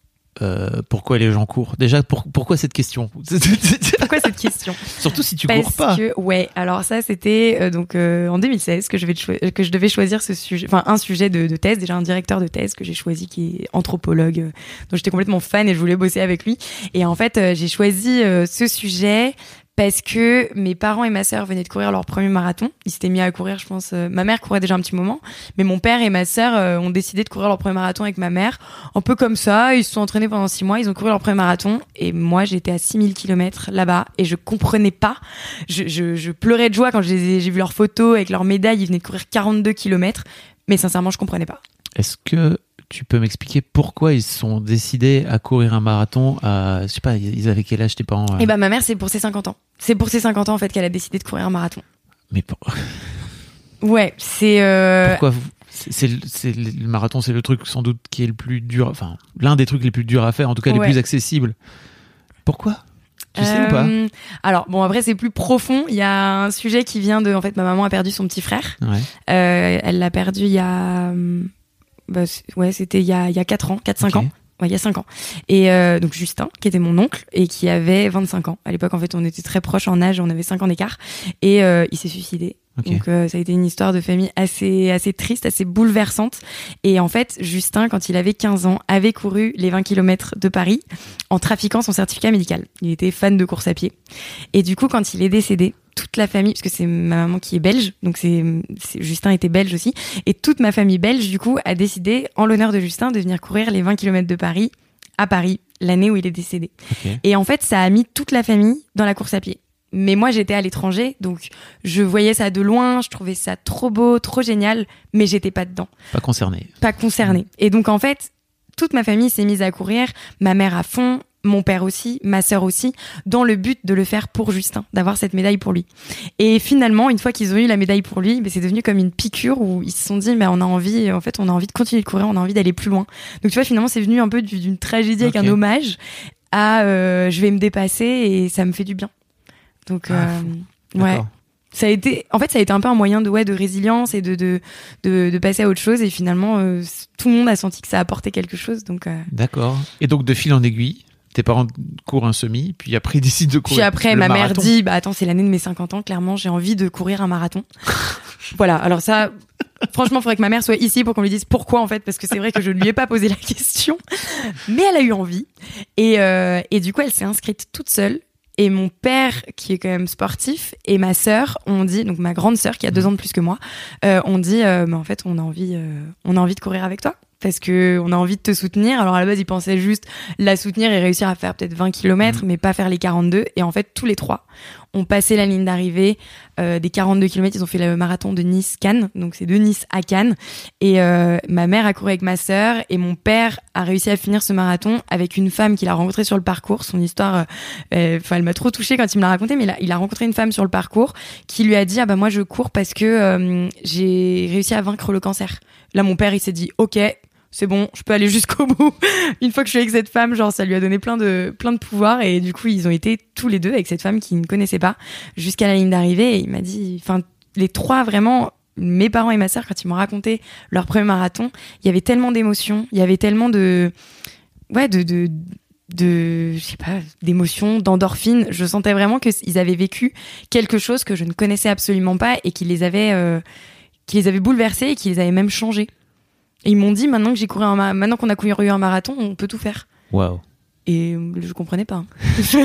euh, pourquoi les gens courent? Déjà, pour- pourquoi cette question? Pourquoi cette question? Surtout si tu Parce cours pas. que ouais, alors ça c'était euh, donc euh, en 2016 que je vais que je devais choisir ce sujet, enfin un sujet de, de thèse, déjà un directeur de thèse que j'ai choisi qui est anthropologue, euh, dont j'étais complètement fan et je voulais bosser avec lui. Et en fait euh, j'ai choisi ce sujet parce que mes parents et ma sœur venaient de courir leur premier marathon. Ils s'étaient mis à courir, je pense. euh, ma mère courait déjà un petit moment, mais mon père et ma sœur euh, ont décidé de courir leur premier marathon avec ma mère. Un peu comme ça, ils se sont entraînés pendant six mois, ils ont couru leur premier marathon. Et moi, j'étais à 6000 km là-bas et je comprenais pas. Je, je, je pleurais de joie quand j'ai vu leurs photos avec leurs médailles. Ils venaient de courir 42 km. Mais sincèrement, je comprenais pas. Est-ce que tu peux m'expliquer pourquoi ils se sont décidés à courir un marathon à, je sais pas, ils avaient quel âge tes parents euh Et ben, ma mère, c'est pour ses 50 ans. C'est pour ses 50 ans, en fait, qu'elle a décidé de courir un marathon. Mais pour- Ouais, c'est. Euh... pourquoi vous- c'est, le- marathon, c'est le truc sans doute qui est le plus dur, enfin l'un des trucs les plus durs à faire, en tout cas les plus accessibles. Pourquoi? Tu sais ou pas? Euh, Alors bon, après c'est plus profond. Il y a un sujet qui vient de, en fait, ma maman a perdu son petit frère. Ouais. Euh, elle l'a perdu il y a, hum, bah, ouais, c'était il y a il y a quatre ans, 4-5 Ok. ans. Ouais, il y a 5 ans. Et euh, donc Justin, qui était mon oncle et qui avait 25 ans. À l'époque, en fait, on était très proches en âge, on avait 5 ans d'écart. Et euh, il s'est suicidé. Donc euh, ça a été une histoire de famille assez assez triste, assez bouleversante. Et en fait, Justin, quand il avait 15 ans, avait couru les 20 km de Paris en trafiquant son certificat médical. Il était fan de course à pied. Et du coup, quand il est décédé, toute la famille, parce que c'est ma maman qui est belge, donc c'est Justin était belge aussi, et toute ma famille belge, du coup, a décidé, en l'honneur de Justin, de venir courir les 20 km de Paris à Paris, l'année où il est décédé. Et en fait, ça a mis toute la famille dans la course à pied. Mais moi, j'étais à l'étranger, donc je voyais ça de loin, je trouvais ça trop beau, trop génial, mais j'étais pas dedans, Pas concerné. pas concernée. Et donc, en fait, toute ma famille s'est mise à courir, ma mère à fond, mon père aussi, ma sœur aussi, dans le but de le faire pour Justin, d'avoir cette médaille pour lui. Et finalement, une fois qu'ils ont eu la médaille pour lui, ben, c'est devenu comme une piqûre où ils se sont dit, mais on a envie, en fait, on a envie de continuer de courir, on a envie d'aller plus loin. Donc, tu vois, finalement, c'est venu un peu du- d'une tragédie avec Ok. un hommage à euh, je vais me dépasser et ça me fait du bien. Donc, Ah, euh, ouais. Ça a été, en fait, ça a été un peu un moyen de, ouais, de résilience et de, de, de, de passer à autre chose. Et finalement, euh, tout le monde a senti que ça apportait quelque chose. Donc, euh, D'accord. Et donc de fil en aiguille, tes parents courent un semi, puis après ils décident de courir. Puis après, le ma marathon. mère dit, bah attends, c'est l'année de mes 50 ans, clairement, j'ai envie de courir un marathon. voilà. Alors ça, Franchement, il faudrait que ma mère soit ici pour qu'on lui dise pourquoi en fait, parce que c'est vrai que je ne lui ai pas posé la question, mais elle a eu envie. Et, euh, et du coup, elle s'est inscrite toute seule. Et mon père, qui est quand même sportif, et ma sœur, on dit, donc ma grande sœur qui a deux ans de plus que moi, euh, on dit, euh, mais en fait, on a envie, euh, on a envie de courir avec toi parce que on a envie de te soutenir. Alors à la base, ils pensaient juste la soutenir et réussir à faire peut-être 20 km, mais pas faire les 42. Et en fait, tous les trois ont passé la ligne d'arrivée euh, des 42 km. Ils ont fait le marathon de Nice-Cannes, donc c'est de Nice à Cannes. Et euh, ma mère a couru avec ma sœur et mon père a réussi à finir ce marathon avec une femme qu'il a rencontrée sur le parcours. Son histoire, euh, enfin, elle m'a trop touchée quand il me l'a raconté, mais là, il a rencontré une femme sur le parcours qui lui a dit ah bah moi je cours parce que euh, j'ai réussi à vaincre le cancer. Là, mon père il s'est dit ok c'est bon, je peux aller jusqu'au bout. Une fois que je suis avec cette femme, genre ça lui a donné plein de plein de pouvoir et du coup ils ont été tous les deux avec cette femme qui ne connaissait pas jusqu'à la ligne d'arrivée et il m'a dit, enfin les trois vraiment. Mes parents et ma sœur, quand ils m'ont raconté leur premier marathon, il y avait tellement d'émotions, il y avait tellement de, ouais, de, de, je sais pas, d'émotions, d'endorphines. Je sentais vraiment qu'ils avaient vécu quelque chose que je ne connaissais absolument pas et qui les avait, euh, qui les avait bouleversés et qui les avait même changés. Et ils m'ont dit maintenant que j'ai couru un ma- maintenant qu'on a couru un marathon, on peut tout faire. Waouh. Et euh, je comprenais pas. hein.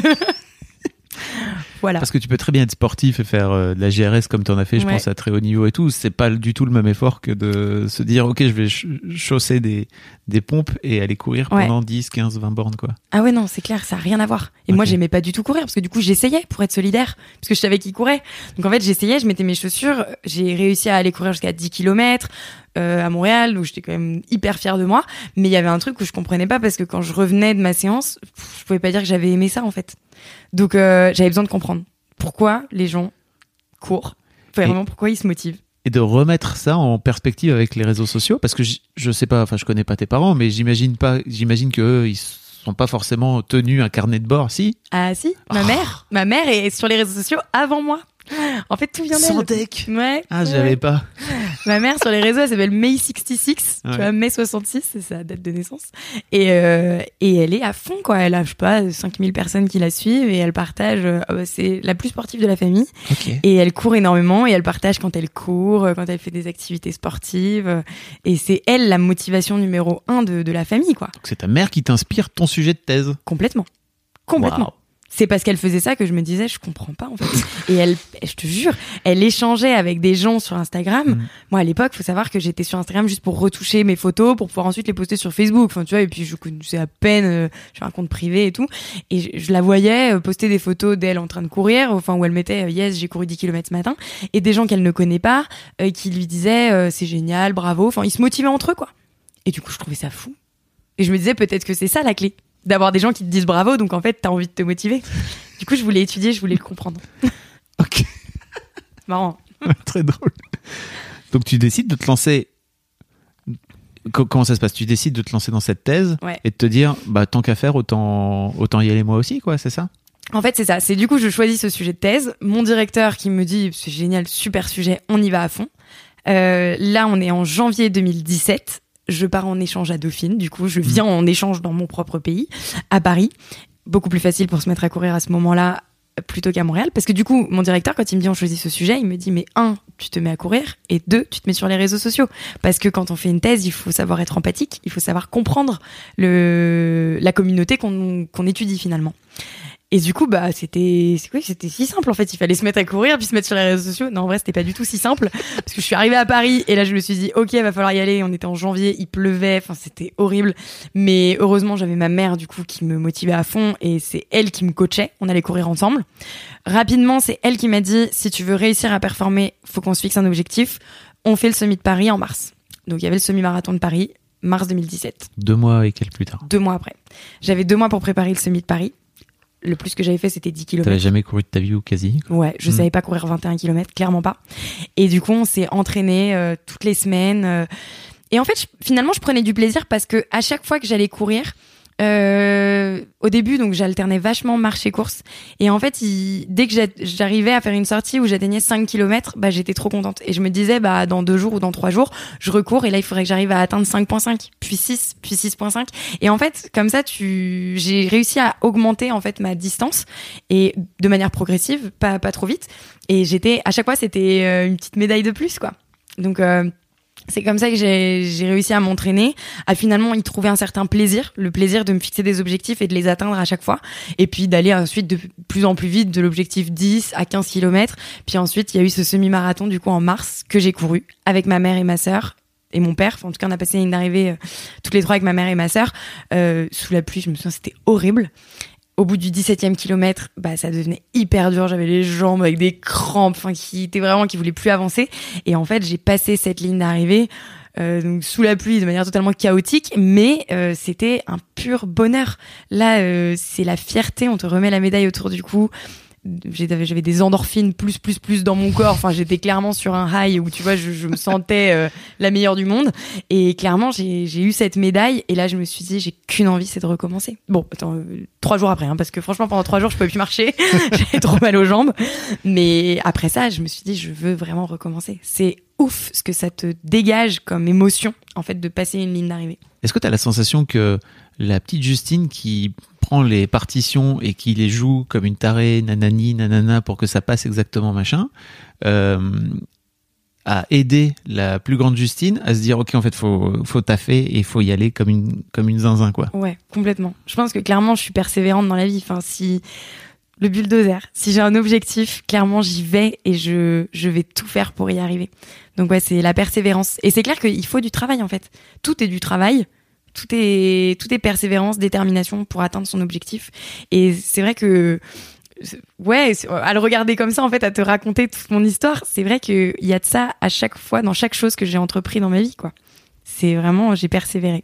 voilà. Parce que tu peux très bien être sportif et faire euh, de la GRS comme tu en as fait, je Ouais. pense, à très haut niveau et tout. C'est pas du tout le même effort que de se dire, OK, je vais ch- chausser des, des pompes et aller courir Ouais. pendant 10, 15, 20 bornes, quoi. Ah ouais non, c'est clair, ça a rien à voir. Et moi Ok. j'aimais pas du tout courir parce que du coup j'essayais pour être solidaire parce que je savais qui courait. Donc en fait j'essayais, je mettais mes chaussures, j'ai réussi à aller courir jusqu'à 10 km à Montréal où j'étais quand même hyper fière de moi, mais il y avait un truc que je comprenais pas parce que quand je revenais de ma séance, je pouvais pas dire que j'avais aimé ça en fait. Donc euh, j'avais besoin de comprendre pourquoi les gens courent. Enfin, vraiment pourquoi ils se motivent. Et de remettre ça en perspective avec les réseaux sociaux, parce que j- je sais pas, enfin, je connais pas tes parents, mais j'imagine pas, j'imagine que eux, ils sont pas forcément tenus un carnet de bord, si? Ah si, ma Oh. mère, ma mère est sur les réseaux sociaux avant moi. En fait, tout vient d'elle. Sans deck. Ouais. Ah, ouais. savais pas. Ma mère sur les réseaux, elle s'appelle May66, Ouais. tu vois, May 66, c'est sa date de naissance. Et, euh, et elle est à fond, quoi. Elle a, je sais pas, 5000 personnes qui la suivent et elle partage, euh, ah bah, c'est la plus sportive de la famille. Ok. Et elle court énormément et elle partage quand elle court, euh, quand elle fait des activités sportives. Et c'est elle la motivation numéro un de, de la famille, quoi. Donc c'est ta mère qui t'inspire ton sujet de thèse. Complètement. Complètement. C'est parce qu'elle faisait ça que je me disais, je comprends pas en fait. Et elle, je te jure, elle échangeait avec des gens sur Instagram. Mm. Moi, à l'époque, faut savoir que j'étais sur Instagram juste pour retoucher mes photos, pour pouvoir ensuite les poster sur Facebook. Enfin, tu vois, et puis je connaissais à peine, euh, j'ai un compte privé et tout. Et je, je la voyais euh, poster des photos d'elle en train de courir, enfin, où elle mettait, euh, yes, j'ai couru 10 km ce matin. Et des gens qu'elle ne connaît pas, euh, qui lui disaient, c'est génial, bravo. Enfin, ils se motivaient entre eux, quoi. Et du coup, je trouvais ça fou. Et je me disais, peut-être que c'est ça la clé. D'avoir des gens qui te disent bravo, donc en fait, t'as envie de te motiver. Du coup, je voulais étudier, je voulais le comprendre. Ok. Marrant. Très drôle. Donc tu décides de te lancer. Co- Comment ça se passe? Tu décides de te lancer dans cette thèse Ouais. et de te dire, bah tant qu'à faire, autant autant y aller moi aussi, quoi. C'est ça? En fait, c'est ça. C'est du coup, je choisis ce sujet de thèse. Mon directeur qui me dit, c'est génial, super sujet, on y va à fond. Euh, là, on est en janvier 2017. Je pars en échange à Dauphine. Du coup, je viens en échange dans mon propre pays, à Paris. Beaucoup plus facile pour se mettre à courir à ce moment-là euh, plutôt qu'à Montréal. Parce que du coup, mon directeur, quand il me dit on choisit ce sujet, il me dit mais un, tu te mets à courir et deux, tu te mets sur les réseaux sociaux. Parce que quand on fait une thèse, il faut savoir être empathique, il faut savoir comprendre le, la communauté qu'on qu'on étudie finalement. Et du coup, bah, c'était, c'est quoi, c'était si simple, en fait. Il fallait se mettre à courir, puis se mettre sur les réseaux sociaux. Non, en vrai, c'était pas du tout si simple. Parce que je suis arrivée à Paris, et là, je me suis dit, OK, va falloir y aller. On était en janvier, il pleuvait, enfin, c'était horrible. Mais heureusement, j'avais ma mère, du coup, qui me motivait à fond, et c'est elle qui me coachait. On allait courir ensemble. Rapidement, c'est elle qui m'a dit, si tu veux réussir à performer, faut qu'on se fixe un objectif. On fait le semi de Paris en mars. Donc, il y avait le semi-marathon de Paris, mars 2017 Deux mois et quelques plus tard. deux mois après. J'avais deux mois pour préparer le semi de Paris. Le plus que j'avais fait, c'était 10 km. T'avais jamais couru de ta vie ou quasi quoi. Ouais, je Mm. savais pas courir 21 km, clairement pas. Et du coup, on s'est entraîné euh, toutes les semaines. euh. et en fait, je- finalement, je prenais du plaisir parce que à chaque fois que j'allais courir, euh, au début, donc j'alternais vachement marche-course. Et en fait, dès que j'a- j'arrivais à faire une sortie où j'atteignais 5 km, bah, j'étais trop contente. Et je me disais, bah, dans deux jours ou dans trois jours, je recours et là, il faudrait que j'arrive à atteindre 5.5, puis 6, puis 6.5. Et en fait, comme ça, tu, j'ai réussi à augmenter, en fait, ma distance et de manière progressive, pas, pas trop vite. Et j'étais, à chaque fois, c'était euh, une petite médaille de plus, quoi. Donc, euh, c'est comme ça que j'ai réussi à m'entraîner, à finalement y trouver un certain plaisir, le plaisir de me fixer des objectifs et de les atteindre à chaque fois, et puis d'aller ensuite de plus en plus vite de l'objectif 10 à 15 km. Puis ensuite, il y a eu ce semi-marathon du coup en mars que j'ai couru avec ma mère et ma sœur et mon père. En tout cas, on a passé une ligne d'arrivée euh, toutes les trois avec ma mère et ma sœur euh, sous la pluie. Je me souviens, c'était horrible. Au bout du 17e kilomètre, bah, ça devenait hyper dur. J'avais les jambes avec des crampes, enfin, qui étaient vraiment, qui voulaient plus avancer. Et en fait, j'ai passé cette ligne d'arrivée, euh, sous la pluie de manière totalement chaotique, mais euh, c'était un pur bonheur. Là, euh, c'est la fierté. On te remet la médaille autour du cou j'avais des endorphines plus plus plus dans mon corps. Enfin j'étais clairement sur un high où tu vois je, je me sentais euh, la meilleure du monde. Et clairement j'ai j'ai eu cette médaille. Et là je me suis dit j'ai qu'une envie c'est de recommencer. Bon attends euh, trois jours après hein, parce que franchement pendant trois jours je pouvais plus marcher. J'avais trop mal aux jambes. Mais après ça je me suis dit je veux vraiment recommencer. C'est ouf ce que ça te dégage comme émotion en fait de passer une ligne d'arrivée. Est-ce que tu as la sensation que la petite Justine qui prend les partitions et qui les joue comme une tarée, nanani, nanana, pour que ça passe exactement machin, euh, a aidé la plus grande Justine à se dire ok en fait faut faut taffer et faut y aller comme une comme une zinzin quoi. Ouais, complètement. Je pense que clairement je suis persévérante dans la vie. Enfin si le bulldozer, si j'ai un objectif, clairement j'y vais et je je vais tout faire pour y arriver. Donc ouais, c'est la persévérance et c'est clair qu'il faut du travail en fait. Tout est du travail tout est tout est persévérance, détermination pour atteindre son objectif. Et c'est vrai que ouais, à le regarder comme ça, en fait, à te raconter toute mon histoire, c'est vrai qu'il y a de ça à chaque fois dans chaque chose que j'ai entrepris dans ma vie, quoi. C'est vraiment, j'ai persévéré.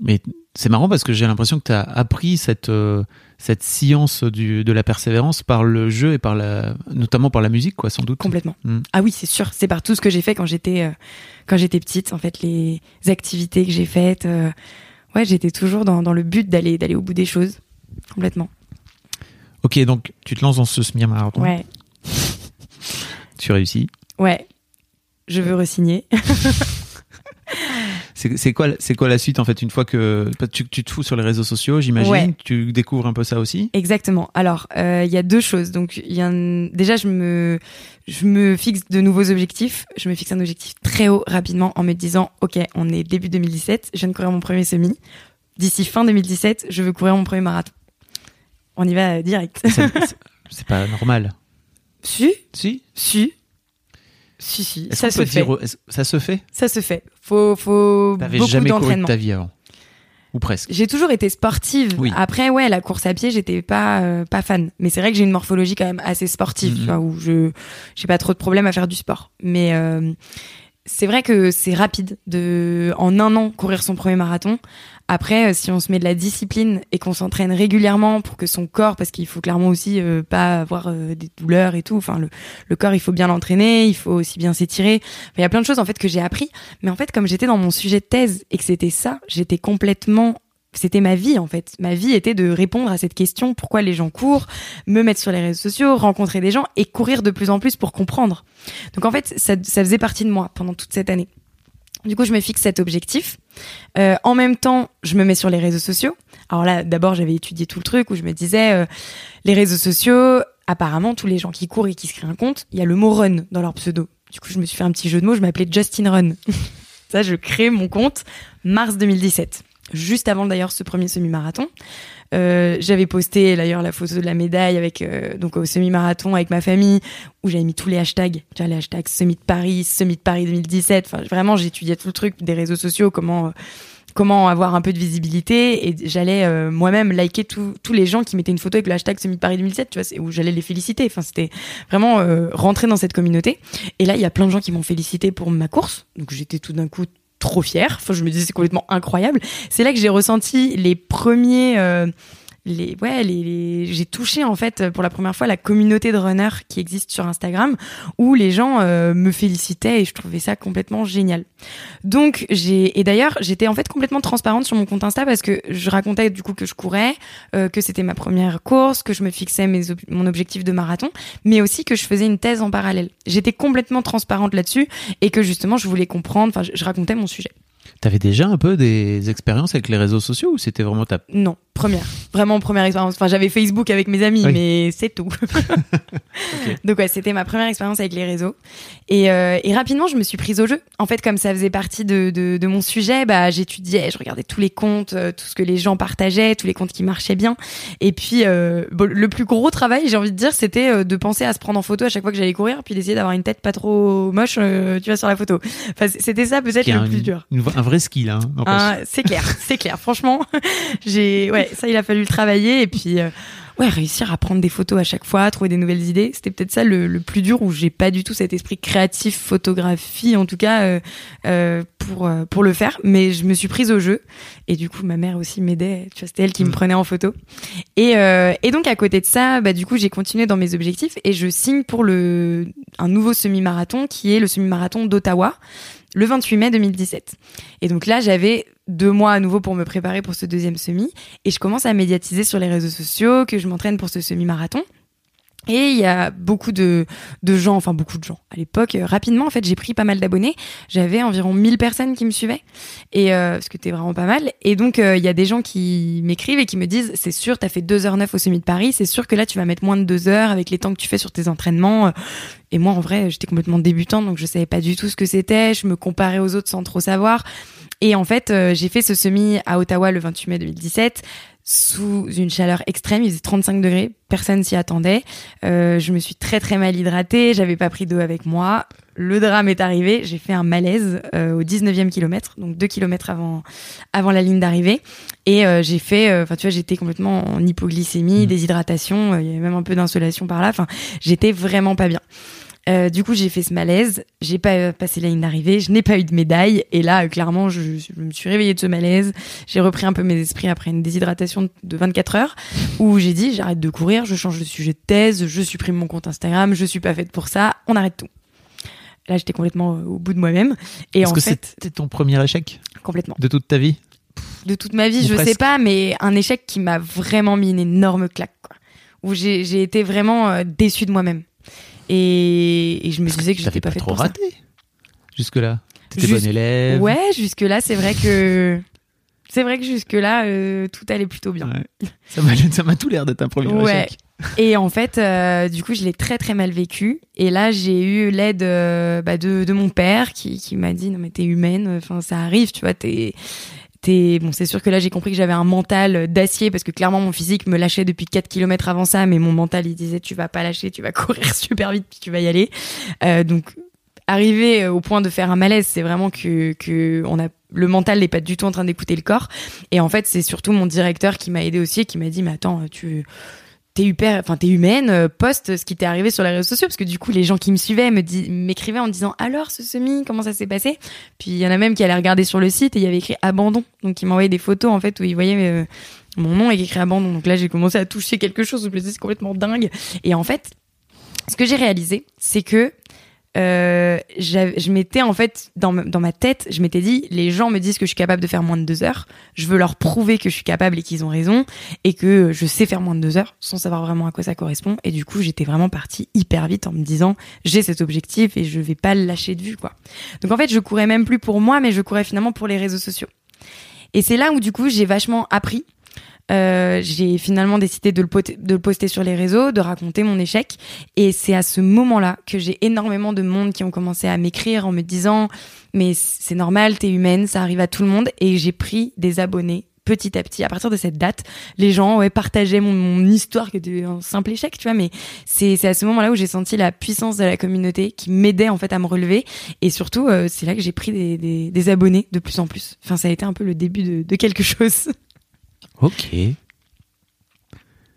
Mais c'est marrant parce que j'ai l'impression que tu as appris cette euh, cette science du, de la persévérance par le jeu et par la notamment par la musique quoi sans doute. Complètement. Mm. Ah oui, c'est sûr, c'est par tout ce que j'ai fait quand j'étais euh, quand j'étais petite en fait les activités que j'ai faites euh, ouais, j'étais toujours dans, dans le but d'aller d'aller au bout des choses. Complètement. Ok, donc tu te lances dans ce semi-marathon. Ouais. Tu réussis. Ouais. Je veux resigner. C'est quoi, c'est quoi la suite en fait une fois que tu, tu te fous sur les réseaux sociaux, j'imagine, Ouais. tu découvres un peu ça aussi? Exactement. Alors, euh, il y a deux choses. Donc, il y a un- déjà, je me, je me fixe de nouveaux objectifs. Je me fixe un objectif très haut rapidement en me disant, ok, on est début 2017, je viens de courir mon premier semi. D'ici fin 2017, je veux courir mon premier marathon. On y va direct. C'est- pas normal. si, Si. si, si, si. Ça se fait. dire- ça se fait? Ça se fait. Faut, faut T'avais beaucoup jamais couru de ta vie avant, ou presque. J'ai toujours été sportive. Oui. Après, ouais, la course à pied, j'étais pas euh, pas fan. Mais c'est vrai que j'ai une morphologie quand même assez sportive, Mhm. vois, où je j'ai pas trop de problème à faire du sport. Mais euh, c'est vrai que c'est rapide de en un an courir son premier marathon. Après, euh, si on se met de la discipline et qu'on s'entraîne régulièrement pour que son corps, parce qu'il faut clairement aussi euh, pas avoir euh, des douleurs et tout. Enfin, le, le corps, il faut bien l'entraîner, il faut aussi bien s'étirer. Il y a plein de choses en fait que j'ai appris. Mais en fait, comme j'étais dans mon sujet de thèse et que c'était ça, j'étais complètement c'était ma vie en fait. Ma vie était de répondre à cette question pourquoi les gens courent, me mettre sur les réseaux sociaux, rencontrer des gens et courir de plus en plus pour comprendre. Donc en fait, ça, ça faisait partie de moi pendant toute cette année. Du coup, je me fixe cet objectif. Euh, en même temps, je me mets sur les réseaux sociaux. Alors là, d'abord, j'avais étudié tout le truc où je me disais, euh, les réseaux sociaux, apparemment, tous les gens qui courent et qui se créent un compte, il y a le mot run dans leur pseudo. Du coup, je me suis fait un petit jeu de mots, je m'appelais Justin Run. Ça, je crée mon compte mars 2017 juste avant d'ailleurs ce premier semi-marathon. Euh, j'avais posté d'ailleurs la photo de la médaille avec euh, donc au semi-marathon avec ma famille où j'avais mis tous les hashtags, tu vois les hashtags semi de Paris, semi de Paris 2017. Enfin vraiment j'étudiais tout le truc des réseaux sociaux, comment euh, comment avoir un peu de visibilité et j'allais moi-même liker tous les gens qui mettaient une photo avec le hashtag semi de Paris 2017, tu vois, où j'allais les féliciter. Enfin c'était vraiment rentrer dans cette communauté. Et là il y a plein de gens qui m'ont félicité pour ma course, donc j'étais tout d'un coup trop fière. Enfin, je me disais c'est complètement incroyable. C'est là que j'ai ressenti les premiers, euh, les ouais les, les- j'ai touché en fait pour la première fois la communauté de runners qui existe sur Instagram où les gens euh, me félicitaient et je trouvais ça complètement génial. Donc j'ai et d'ailleurs j'étais en fait complètement transparente sur mon compte Insta parce que je racontais du coup que je courais, euh, que c'était ma première course, que je me fixais mes mon objectif de marathon, mais aussi que je faisais une thèse en parallèle. J'étais complètement transparente là-dessus et que justement je voulais comprendre. Enfin je racontais mon sujet. T'avais déjà un peu des expériences avec les réseaux sociaux ou c'était vraiment ta Non, première. Vraiment première expérience. Enfin, j'avais Facebook avec mes amis, Oui. mais c'est tout. Donc ouais, c'était ma première expérience avec les réseaux. Et, euh, et rapidement, je me suis prise au jeu. En fait, comme ça faisait partie de, de, de mon sujet, bah, j'étudiais, je regardais tous les comptes, euh, tout ce que les gens partageaient, tous les comptes qui marchaient bien. Et puis, euh, bon, le plus gros travail, j'ai envie de dire, c'était de penser à se prendre en photo à chaque fois que j'allais courir, puis d'essayer d'avoir une tête pas trop moche, euh, tu vois, sur la photo. Enfin, c'était ça peut-être le un, plus dur. une- un vrai skill hein, n'empêche. Ah, c'est clair, c'est clair. Franchement, j'ai, ouais, ça, il a fallu le travailler et puis, euh, ouais, réussir à prendre des photos à chaque fois, trouver des nouvelles idées. C'était peut-être ça le, le plus dur où j'ai pas du tout cet esprit créatif, photographie, en tout cas, euh, euh, pour pour le faire. Mais je me suis prise au jeu et du coup, ma mère aussi m'aidait. Tu vois, c'était elle qui me Mm. prenait en photo. Et et donc à côté de ça, bah du coup, j'ai continué dans mes objectifs et je signe pour le un nouveau semi-marathon qui est le semi-marathon d'Ottawa le 28 mai 2017. Et donc là, j'avais deux mois à nouveau pour me préparer pour ce deuxième semi. Et je commence à médiatiser sur les réseaux sociaux que je m'entraîne pour ce semi-marathon. Et il y a beaucoup de, gens, enfin beaucoup de gens. À l'époque, euh, rapidement, en fait, j'ai pris pas mal d'abonnés. J'avais environ 1000 personnes qui me suivaient. Et, euh, ce que t'es vraiment pas mal. Et donc, euh, il y a des gens qui m'écrivent et qui me disent, c'est sûr, t'as fait 2h09 au semi de Paris. C'est sûr que là, tu vas mettre moins de 2 heures avec les temps que tu fais sur tes entraînements. Et moi, en vrai, j'étais complètement débutante, donc je savais pas du tout ce que c'était. Je me comparais aux autres sans trop savoir. Et en fait, euh, j'ai fait ce semi à Ottawa le 28 mai 2017 sous une chaleur extrême, il faisait 35 degrés, personne s'y attendait. Euh, je me suis très très mal hydratée, j'avais pas pris d'eau avec moi. Le drame est arrivé, j'ai fait un malaise euh, au 19e kilomètre, donc 2 kilomètres avant avant la ligne d'arrivée. Et euh, j'ai fait, euh, enfin tu vois, j'étais complètement en hypoglycémie, déshydratation, euh, il y avait même un peu d'insolation par là. Enfin, j'étais vraiment pas bien. Euh, du coup, j'ai fait ce malaise, j'ai pas euh, passé la ligne d'arrivée, je n'ai pas eu de médaille. Et là, euh, clairement, je, je me suis réveillée de ce malaise. J'ai repris un peu mes esprits après une déshydratation de 24 heures où j'ai dit j'arrête de courir, je change de sujet de thèse, je supprime mon compte Instagram, je suis pas faite pour ça, on arrête tout. Là, j'étais complètement au bout de moi-même. Et Est-ce en que fait, c'était ton premier échec? Complètement. de toute ta vie? De toute ma vie, Ou je sais presque. pas, mais un échec qui m'a vraiment mis une énorme claque, quoi. Où j'ai j'ai été vraiment déçue de moi-même. Et, et je me disais que j'étais pas, pas faite trop pour ça. raté jusque-là. T'étais Juste- bonne élève. Ouais, jusque là, c'est vrai que c'est vrai que jusque là, tout allait plutôt bien. Ouais. Ça m'a ça m'a tout l'air d'être un premier Ouais. échec. Et en fait, euh, du coup, je l'ai très très mal vécu. Et là, j'ai eu l'aide euh, bah, de, de mon père qui, qui m'a dit non mais t'es humaine, enfin ça arrive, tu vois, t'es C'est sûr que là, j'ai compris que j'avais un mental d'acier parce que clairement mon physique me lâchait depuis 4 kilomètres avant ça, mais mon mental il disait tu vas pas lâcher, tu vas courir super vite puis tu vas y aller. Euh, donc arriver au point de faire un malaise, c'est vraiment que, le mental n'est pas du tout en train d'écouter le corps. Et en fait, c'est surtout mon directeur qui m'a aidé aussi et qui m'a dit, mais attends, tu t'es hyper, enfin t'es humaine, euh, poste ce qui t'est arrivé sur les réseaux sociaux parce que du coup les gens qui me suivaient me m'écrivaient en disant alors ce semi, comment ça s'est passé? Puis il y en a même qui allaient regarder sur le site et il y avait écrit abandon, donc ils m'envoyaient des photos en fait où ils voyaient euh, mon nom et écrit abandon. Donc là j'ai commencé à toucher quelque chose où je me disais c'est complètement dingue. Et en fait, ce que j'ai réalisé, c'est que euh, je m'étais en fait dans, dans ma tête, je m'étais dit les gens me disent que je suis capable de faire moins de deux heures. Je veux leur prouver que je suis capable et qu'ils ont raison et que je sais faire moins de deux heures sans savoir vraiment à quoi ça correspond. Et du coup, j'étais vraiment partie hyper vite en me disant j'ai cet objectif et je vais pas le lâcher de vue quoi. Donc en fait, je courais même plus pour moi, mais je courais finalement pour les réseaux sociaux. Et c'est là où du coup j'ai vachement appris. Euh, j'ai finalement décidé de le, poster sur les réseaux, de raconter mon échec. Et c'est à ce moment-là que j'ai énormément de monde qui ont commencé à m'écrire en me disant mais c'est normal, t'es humaine, ça arrive à tout le monde. Et j'ai pris des abonnés petit à petit. À partir de cette date, les gens ouais, partageaient mon, histoire qui était un simple échec, tu vois. Mais c'est à ce moment-là où j'ai senti la puissance de la communauté qui m'aidait en fait à me relever. Et surtout, euh, c'est là que j'ai pris des, abonnés de plus en plus. Enfin, ça a été un peu le début de quelque chose. Ok.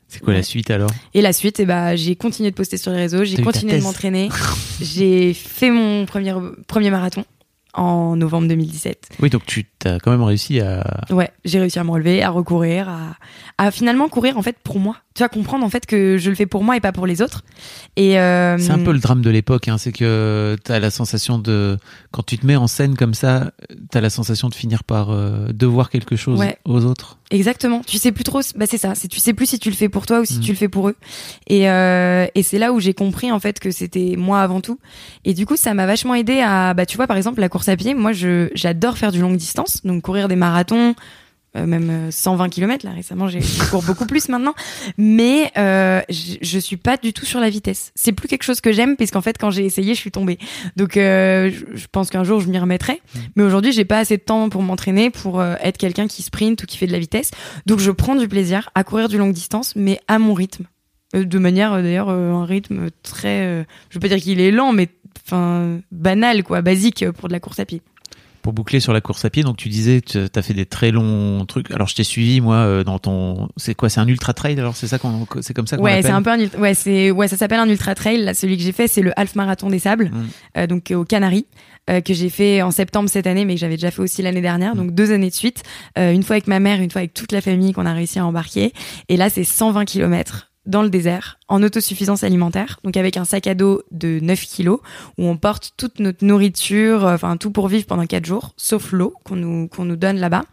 C'est quoi la suite alors? Et la suite, eh ben, j'ai continué de poster sur les réseaux, j'ai continué de m'entraîner, j'ai fait mon premier, premier marathon en novembre 2017. Oui, donc tu as quand même réussi à. Ouais, j'ai réussi à me relever, à recourir, à, à finalement courir en fait pour moi. Tu vas comprendre en fait que je le fais pour moi et pas pour les autres. Et euh, C'est un peu le drame de l'époque, hein, c'est que tu as la sensation de. Quand tu te mets en scène comme ça, tu as la sensation de finir par euh, devoir quelque chose Ouais. aux autres. Exactement. Tu sais plus trop. Bah c'est ça. C'est tu sais plus si tu le fais pour toi ou si Mm. tu le fais pour eux. Et euh, et c'est là où j'ai compris en fait que c'était moi avant tout. Et du coup ça m'a vachement aidé à bah tu vois par exemple la course à pied. Moi je j'adore faire du longue distance donc courir des marathons. Euh, même euh, 120 km là récemment j'ai cours beaucoup plus maintenant. Mais euh, je, je suis pas du tout sur la vitesse. C'est plus quelque chose que j'aime puisqu'en fait quand j'ai essayé je suis tombée. Donc euh, je, pense qu'un jour je m'y remettrai. Mais aujourd'hui j'ai pas assez de temps pour m'entraîner pour euh, être quelqu'un qui sprint ou qui fait de la vitesse. Donc je prends du plaisir à courir du longue distance, mais à mon rythme. Euh, de manière euh, d'ailleurs euh, un rythme très, euh, je veux pas dire qu'il est lent, mais enfin banal quoi, basique euh, pour de la course à pied. Pour boucler sur la course à pied, donc tu disais, tu as fait des très longs trucs. Alors je t'ai suivi, moi, euh, dans ton. C'est quoi? C'est un ultra trail alors C'est ça qu'on, c'est comme ça qu'on Ouais, c'est un peu un ultra, ouais, c'est ouais, ça s'appelle un ultra trail. Là, celui que j'ai fait, c'est le half marathon des sables, Mm. euh, donc euh, aux Canaries. euh, que j'ai fait en septembre cette année, mais que j'avais déjà fait aussi l'année dernière, donc deux années de suite, euh, une fois avec ma mère, une fois avec toute la famille qu'on a réussi à embarquer. Et là, c'est 120 km dans le désert, en autosuffisance alimentaire, donc avec un sac à dos de 9 kilos, où on porte toute notre nourriture, euh, enfin tout pour vivre pendant quatre jours, sauf l'eau qu'on nous, qu'on nous donne là-bas.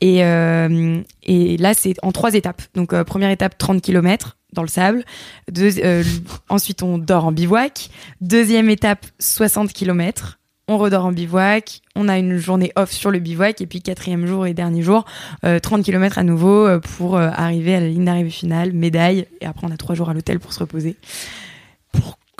Et, euh, et là, c'est en trois étapes. Donc euh, première étape, 30 km dans le sable. Euh, ensuite, on dort en bivouac. Deuxième étape, 60 km. On redort en bivouac. On a une journée off sur le bivouac. Et puis, quatrième jour et dernier jour, euh, 30 km à nouveau euh, pour euh, arriver à la ligne d'arrivée finale, médaille. Et après, on a trois jours à l'hôtel pour se reposer.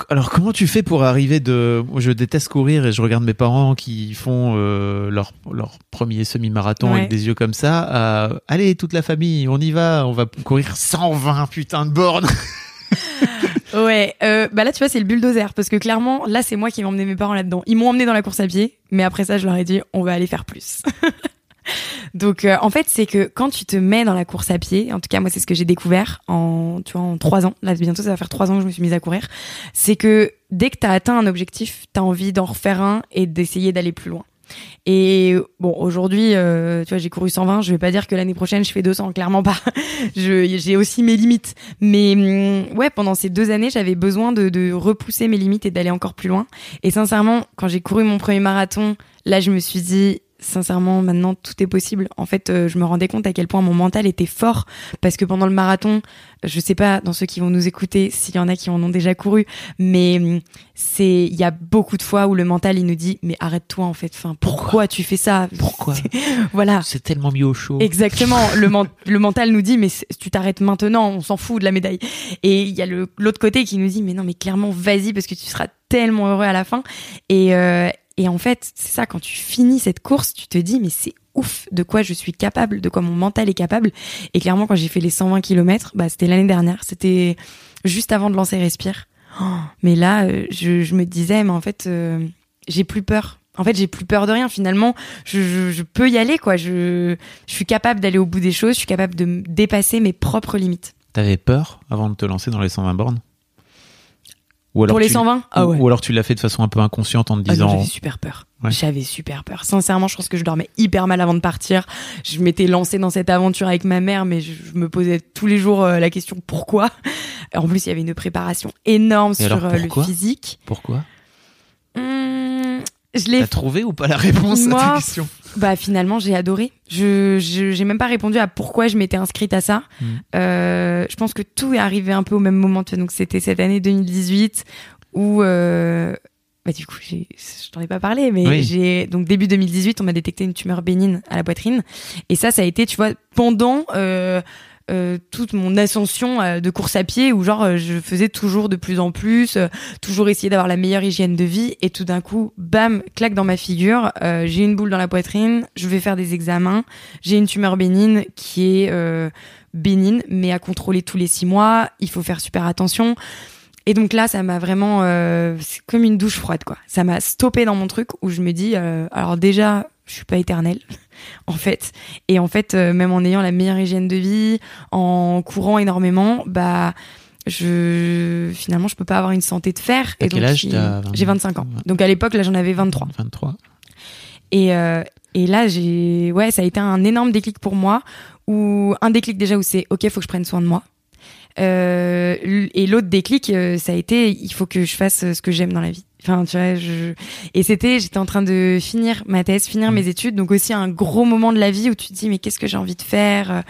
Alors comment tu fais pour arriver de... Je déteste courir et je regarde mes parents qui font euh, leur, leur premier semi-marathon Ouais. avec des yeux comme ça. à, Allez, toute la famille, on y va, on va courir 120 putain de bornes. Ouais, euh, bah là tu vois c'est le bulldozer parce que clairement là c'est moi qui vais emmener mes parents là-dedans. Ils m'ont emmené dans la course à pied, mais après ça je leur ai dit on va aller faire plus. Donc euh, en fait c'est que quand tu te mets dans la course à pied, en tout cas moi c'est ce que j'ai découvert en tu vois en trois ans. Là bientôt ça va faire trois ans que je me suis mise à courir. C'est que dès que t'as atteint un objectif, t'as envie d'en refaire un et d'essayer d'aller plus loin. Et bon, aujourd'hui, euh, tu vois, j'ai couru 120. Je vais pas dire que l'année prochaine je fais 200, clairement pas. J'ai aussi mes limites. Mais hum, ouais, pendant ces deux années, j'avais besoin de repousser mes limites et d'aller encore plus loin. Et sincèrement, quand j'ai couru mon premier marathon, là, je me suis dit, sincèrement, maintenant, tout est possible. En fait, euh, je me rendais compte à quel point mon mental était fort parce que pendant le marathon, je sais pas dans ceux qui vont nous écouter s'il y en a qui en ont déjà couru, mais hum, c'est il y a beaucoup de fois où le mental il nous dit mais arrête-toi en fait. Enfin, pourquoi, tu fais ça? Pourquoi? Voilà. C'est tellement mis au chaud. Exactement. le, men- le mental nous dit, mais tu t'arrêtes maintenant, on s'en fout de la médaille. Et il y a le- l'autre côté qui nous dit, mais non, mais clairement, vas-y, parce que tu seras tellement heureux à la fin. Et, euh, et en fait, c'est ça, quand tu finis cette course, tu te dis, mais c'est ouf de quoi je suis capable, de quoi mon mental est capable. Et clairement, quand j'ai fait les 120 km, bah, c'était l'année dernière, c'était juste avant de lancer Respire. Oh, mais là, euh, je, me disais, mais en fait, euh, j'ai plus peur. En fait, j'ai plus peur de rien. Finalement, je, je, peux y aller, quoi. Je, suis capable d'aller au bout des choses. Je suis capable de dépasser mes propres limites. T'avais peur avant de te lancer dans les 120 bornes? Ou alors Pour les tu- 120 Ah ou- ouais. Ou alors tu l'as fait de façon un peu inconsciente en te Ah disant. j'avais super peur. Ouais. J'avais super peur. Sincèrement, je pense que je dormais hyper mal avant de partir. Je m'étais lancée dans cette aventure avec ma mère, mais je, je me posais tous les jours euh, la question pourquoi? En plus, il y avait une préparation énorme Et sur euh, le physique. Pourquoi? Hum, je l'ai T'as trouvé ou pas la réponse à ta question Bah finalement j'ai adoré. Je j'ai même pas répondu à pourquoi je m'étais inscrite à ça. Mm. Euh, je pense que tout est arrivé un peu au même moment. Donc c'était cette année 2018 où euh, bah du coup je t'en ai pas parlé mais Oui. j'ai donc début 2018 on m'a détecté une tumeur bénigne à la poitrine et ça ça a été tu vois pendant euh, euh, toute mon ascension euh, de course à pied où genre euh, je faisais toujours de plus en plus, toujours essayer d'avoir la meilleure hygiène de vie et tout d'un coup, bam, claque dans ma figure, j'ai une boule dans la poitrine, je vais faire des examens, j'ai une tumeur bénigne qui est bénigne mais à contrôler tous les six mois, il faut faire super attention. Et donc là, ça m'a vraiment, c'est comme une douche froide quoi. Ça m'a stoppé dans mon truc où je me dis, alors déjà, je suis pas éternelle en fait. Et en fait, euh, même en ayant la meilleure hygiène de vie, en courant énormément, bah je finalement je peux pas avoir une santé de fer. Et quel donc âge? il- T'as 20 J'ai 25 ans. Donc à l'époque là j'en avais 23. 23. Et, euh, et là, j'ai, ouais, ça a été un énorme déclic pour moi. Ou un déclic déjà où c'est, ok, faut que je prenne soin de moi. Euh, et l'autre déclic, ça a été, il faut que je fasse ce que j'aime dans la vie. Enfin, tu vois, je... et c'était, j'étais en train de finir ma thèse, finir mes études, donc aussi un gros moment de la vie où tu te dis mais qu'est-ce que j'ai envie de faire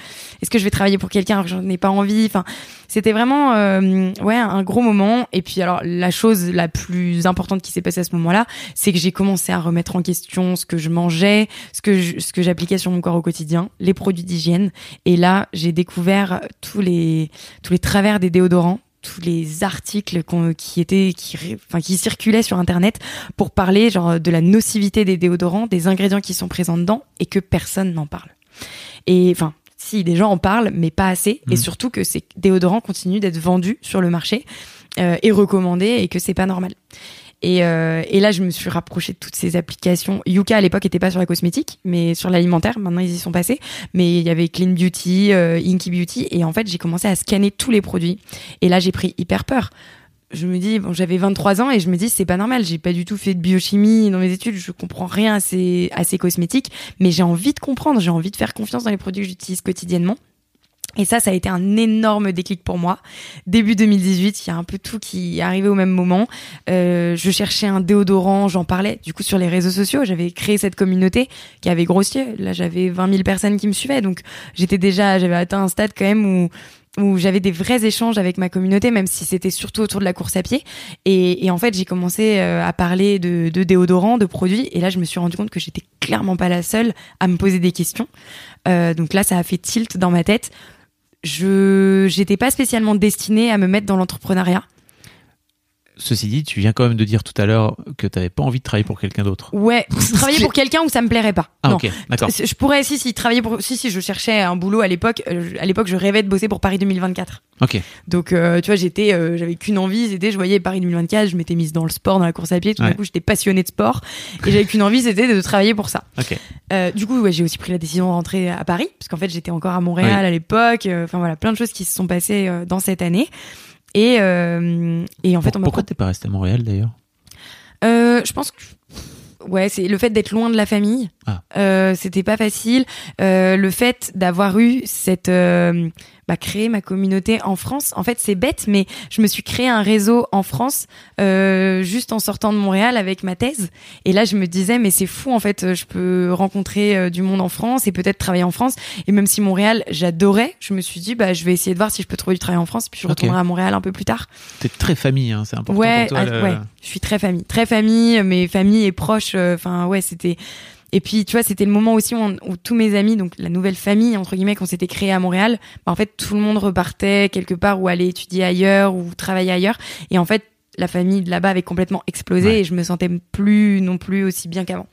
Est-ce que je vais travailler pour quelqu'un alors que j'en ai pas envie Enfin, c'était vraiment euh, ouais un gros moment. Et puis alors la chose la plus importante qui s'est passée à ce moment-là, c'est que j'ai commencé à remettre en question ce que je mangeais, ce que je, ce que j'appliquais sur mon corps au quotidien, les produits d'hygiène. Et là, j'ai découvert tous les tous les travers des déodorants tous les articles qui étaient qui enfin qui circulaient sur internet pour parler genre de la nocivité des déodorants, des ingrédients qui sont présents dedans et que personne n'en parle. Et enfin si des gens en parlent mais pas assez et mm. surtout que ces déodorants continuent d'être vendus sur le marché euh, et recommandés et que c'est pas normal. Et, euh, et, là, je me suis rapprochée de toutes ces applications. Yuka à l'époque était pas sur la cosmétique, mais sur l'alimentaire. Maintenant, ils y sont passés. Mais il y avait Clean Beauty, euh, Inky Beauty, et en fait, j'ai commencé à scanner tous les produits. Et là, j'ai pris hyper peur. Je me dis, bon, j'avais 23 ans et je me dis, c'est pas normal. J'ai pas du tout fait de biochimie dans mes études. Je comprends rien à ces, à ces cosmétiques, mais j'ai envie de comprendre. J'ai envie de faire confiance dans les produits que j'utilise quotidiennement. Et ça, ça a été un énorme déclic pour moi. Début 2018, il y a un peu tout qui arrivé au même moment. Euh, je cherchais un déodorant, j'en parlais du coup sur les réseaux sociaux. J'avais créé cette communauté qui avait grossi. Là, j'avais 20 000 personnes qui me suivaient. Donc, j'étais déjà, j'avais atteint un stade quand même où j'avais des vrais échanges avec ma communauté, même si c'était surtout autour de la course à pied. Et, en fait, j'ai commencé euh, à parler de, de déodorants, de produits. Et là, je me suis rendu compte que j'étais clairement pas la seule à me poser des questions. Euh, donc là, ça a fait tilt dans ma tête je j'étais pas spécialement destinée à me mettre dans l'entrepreneuriat. Ceci dit, tu viens quand même de dire tout à l'heure que tu n'avais pas envie de travailler pour quelqu'un d'autre. Ouais, travailler pour quelqu'un où ça me plairait pas. Ah ok, d'accord. Je pourrais, si, si, travailler pour, si, si, je cherchais un boulot à l'époque. Euh, à l'époque, je rêvais de bosser pour Paris 2024. Ok. Donc, euh, tu vois, j'étais, euh, j'avais qu'une envie, c'était, je voyais Paris 2024, je m'étais mise dans le sport, dans la course à pied. Tout d'un coup, j'étais passionnée de sport et j'avais qu'une envie, c'était de travailler pour ça. Ok. du coup, ouais, j'ai aussi pris la décision de rentrer à Paris parce qu'en fait, j'étais encore à Montréal à l'époque. Enfin voilà, plein de choses qui se sont passées dans cette année. Et, euh, et en fait, on Pourquoi t'es pas resté à Montréal d'ailleurs euh, Je pense que ouais, c'est le fait d'être loin de la famille. Ah. Euh, c'était pas facile. Euh, le fait d'avoir eu cette bah, créer ma communauté en France. En fait, c'est bête, mais je me suis créé un réseau en France euh, juste en sortant de Montréal avec ma thèse. Et là, je me disais, mais c'est fou, en fait, je peux rencontrer euh, du monde en France et peut-être travailler en France. Et même si Montréal, j'adorais, je me suis dit, bah, je vais essayer de voir si je peux trouver du travail en France. Puis je retournerai à Montréal un peu plus tard. T'es très famille, hein, c'est important ouais, pour toi. Ouais, je suis très famille, très famille. Mes familles et proches. Euh, enfin, ouais, c'était et puis, tu vois, c'était le moment aussi où, tous mes amis, donc la nouvelle famille, entre guillemets, qu'on s'était créé à Montréal, bah, en fait, tout le monde repartait quelque part ou allait étudier ailleurs ou travailler ailleurs. Et en fait, la famille de là-bas avait complètement explosé et je me sentais plus non plus aussi bien qu'avant.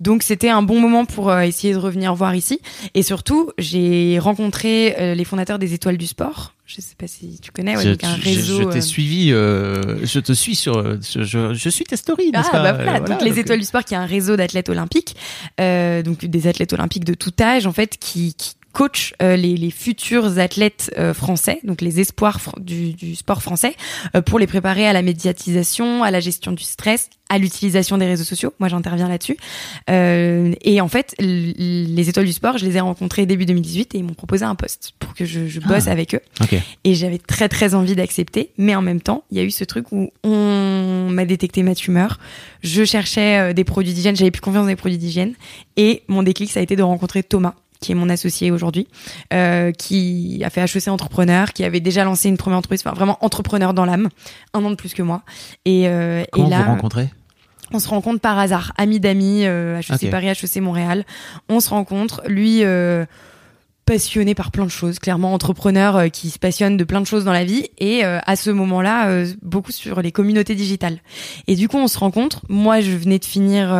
Donc c'était un bon moment pour euh, essayer de revenir voir ici. Et surtout, j'ai rencontré euh, les fondateurs des Étoiles du Sport. Je sais pas si tu connais, ouais, je, un réseau. Je, t'ai euh, suivi, je te suis sur, je, je suis tes stories, ah, bah voilà, donc les Étoiles du Sport, qui est un réseau d'athlètes olympiques, donc des athlètes olympiques de tout âge, en fait, qui, qui coach euh, les, les, futurs athlètes euh, français, donc les espoirs du, du, sport français, euh, pour les préparer à la médiatisation, à la gestion du stress, à l'utilisation des réseaux sociaux. Moi, j'interviens là-dessus. et en fait, les étoiles du sport, je les ai rencontrés début 2018 et ils m'ont proposé un poste pour que je, je bosse ah. avec eux. Et j'avais très très envie d'accepter, mais en même temps, il y a eu ce truc où on m'a détecté ma tumeur. Je cherchais des produits d'hygiène, j'avais plus confiance dans les produits d'hygiène, et mon déclic, ça a été de rencontrer Thomas qui est mon associé aujourd'hui, euh, qui a fait HEC entrepreneur, qui avait déjà lancé une première entreprise, enfin vraiment entrepreneur dans l'âme, un an de plus que moi. Et, euh, Comment et là, vous rencontrez? on se rencontre par hasard, amis d'amis, euh, HEC Paris, HEC Montréal. On se rencontre, lui euh, passionné par plein de choses, clairement entrepreneur euh, qui se passionne de plein de choses dans la vie et à ce moment-là beaucoup sur les communautés digitales. Et du coup on se rencontre. Moi je venais de finir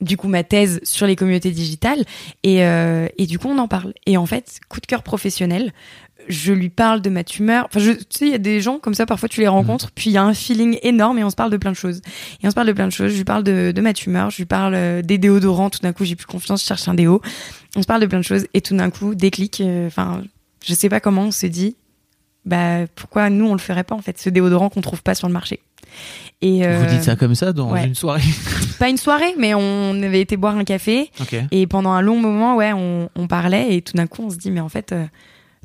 du coup ma thèse sur les communautés digitales et, euh, et du coup on en parle. Et en fait coup de cœur professionnel je lui parle de ma tumeur. Enfin je tu sais il y a des gens comme ça parfois tu les rencontres mhm. puis il y a un feeling énorme et on se parle de plein de choses. Et on se parle de plein de choses. Je lui parle de, de ma tumeur. Je lui parle euh, des déodorants. Tout d'un coup j'ai plus confiance je cherche un déo. On se parle de plein de choses et tout d'un coup déclic euh, enfin je sais pas comment on se dit bah pourquoi nous on le ferait pas en fait ce déodorant qu'on trouve pas sur le marché Et euh, Vous dites ça comme ça dans ouais. une soirée pas une soirée, mais on avait été boire un café et pendant un long moment, ouais, on, on parlait et tout d'un coup, on se dit mais en fait, euh,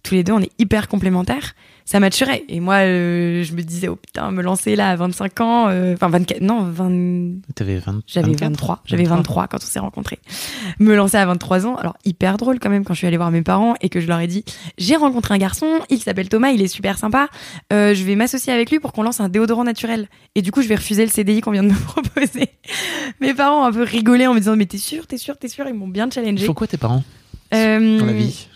tous les deux, on est hyper complémentaires. Ça m'attirait. Et moi, euh, je me disais oh putain, me lancer là à 25 ans, euh, enfin 24, non 20, T'avais 20 J'avais 24? 23. J'avais 23 quand on s'est rencontrés. Me lancer à 23 ans. Alors, hyper drôle quand même quand je suis allée voir mes parents et que je leur ai dit J'ai rencontré un garçon, il s'appelle Thomas, il est super sympa. Euh, je vais m'associer avec lui pour qu'on lance un déodorant naturel. Et du coup, je vais refuser le CDI qu'on vient de me proposer. mes parents ont un peu rigolé en me disant Mais t'es sûr, t'es sûr, t'es sûr? Ils m'ont bien challengé. font quoi tes parents? Dans la vie?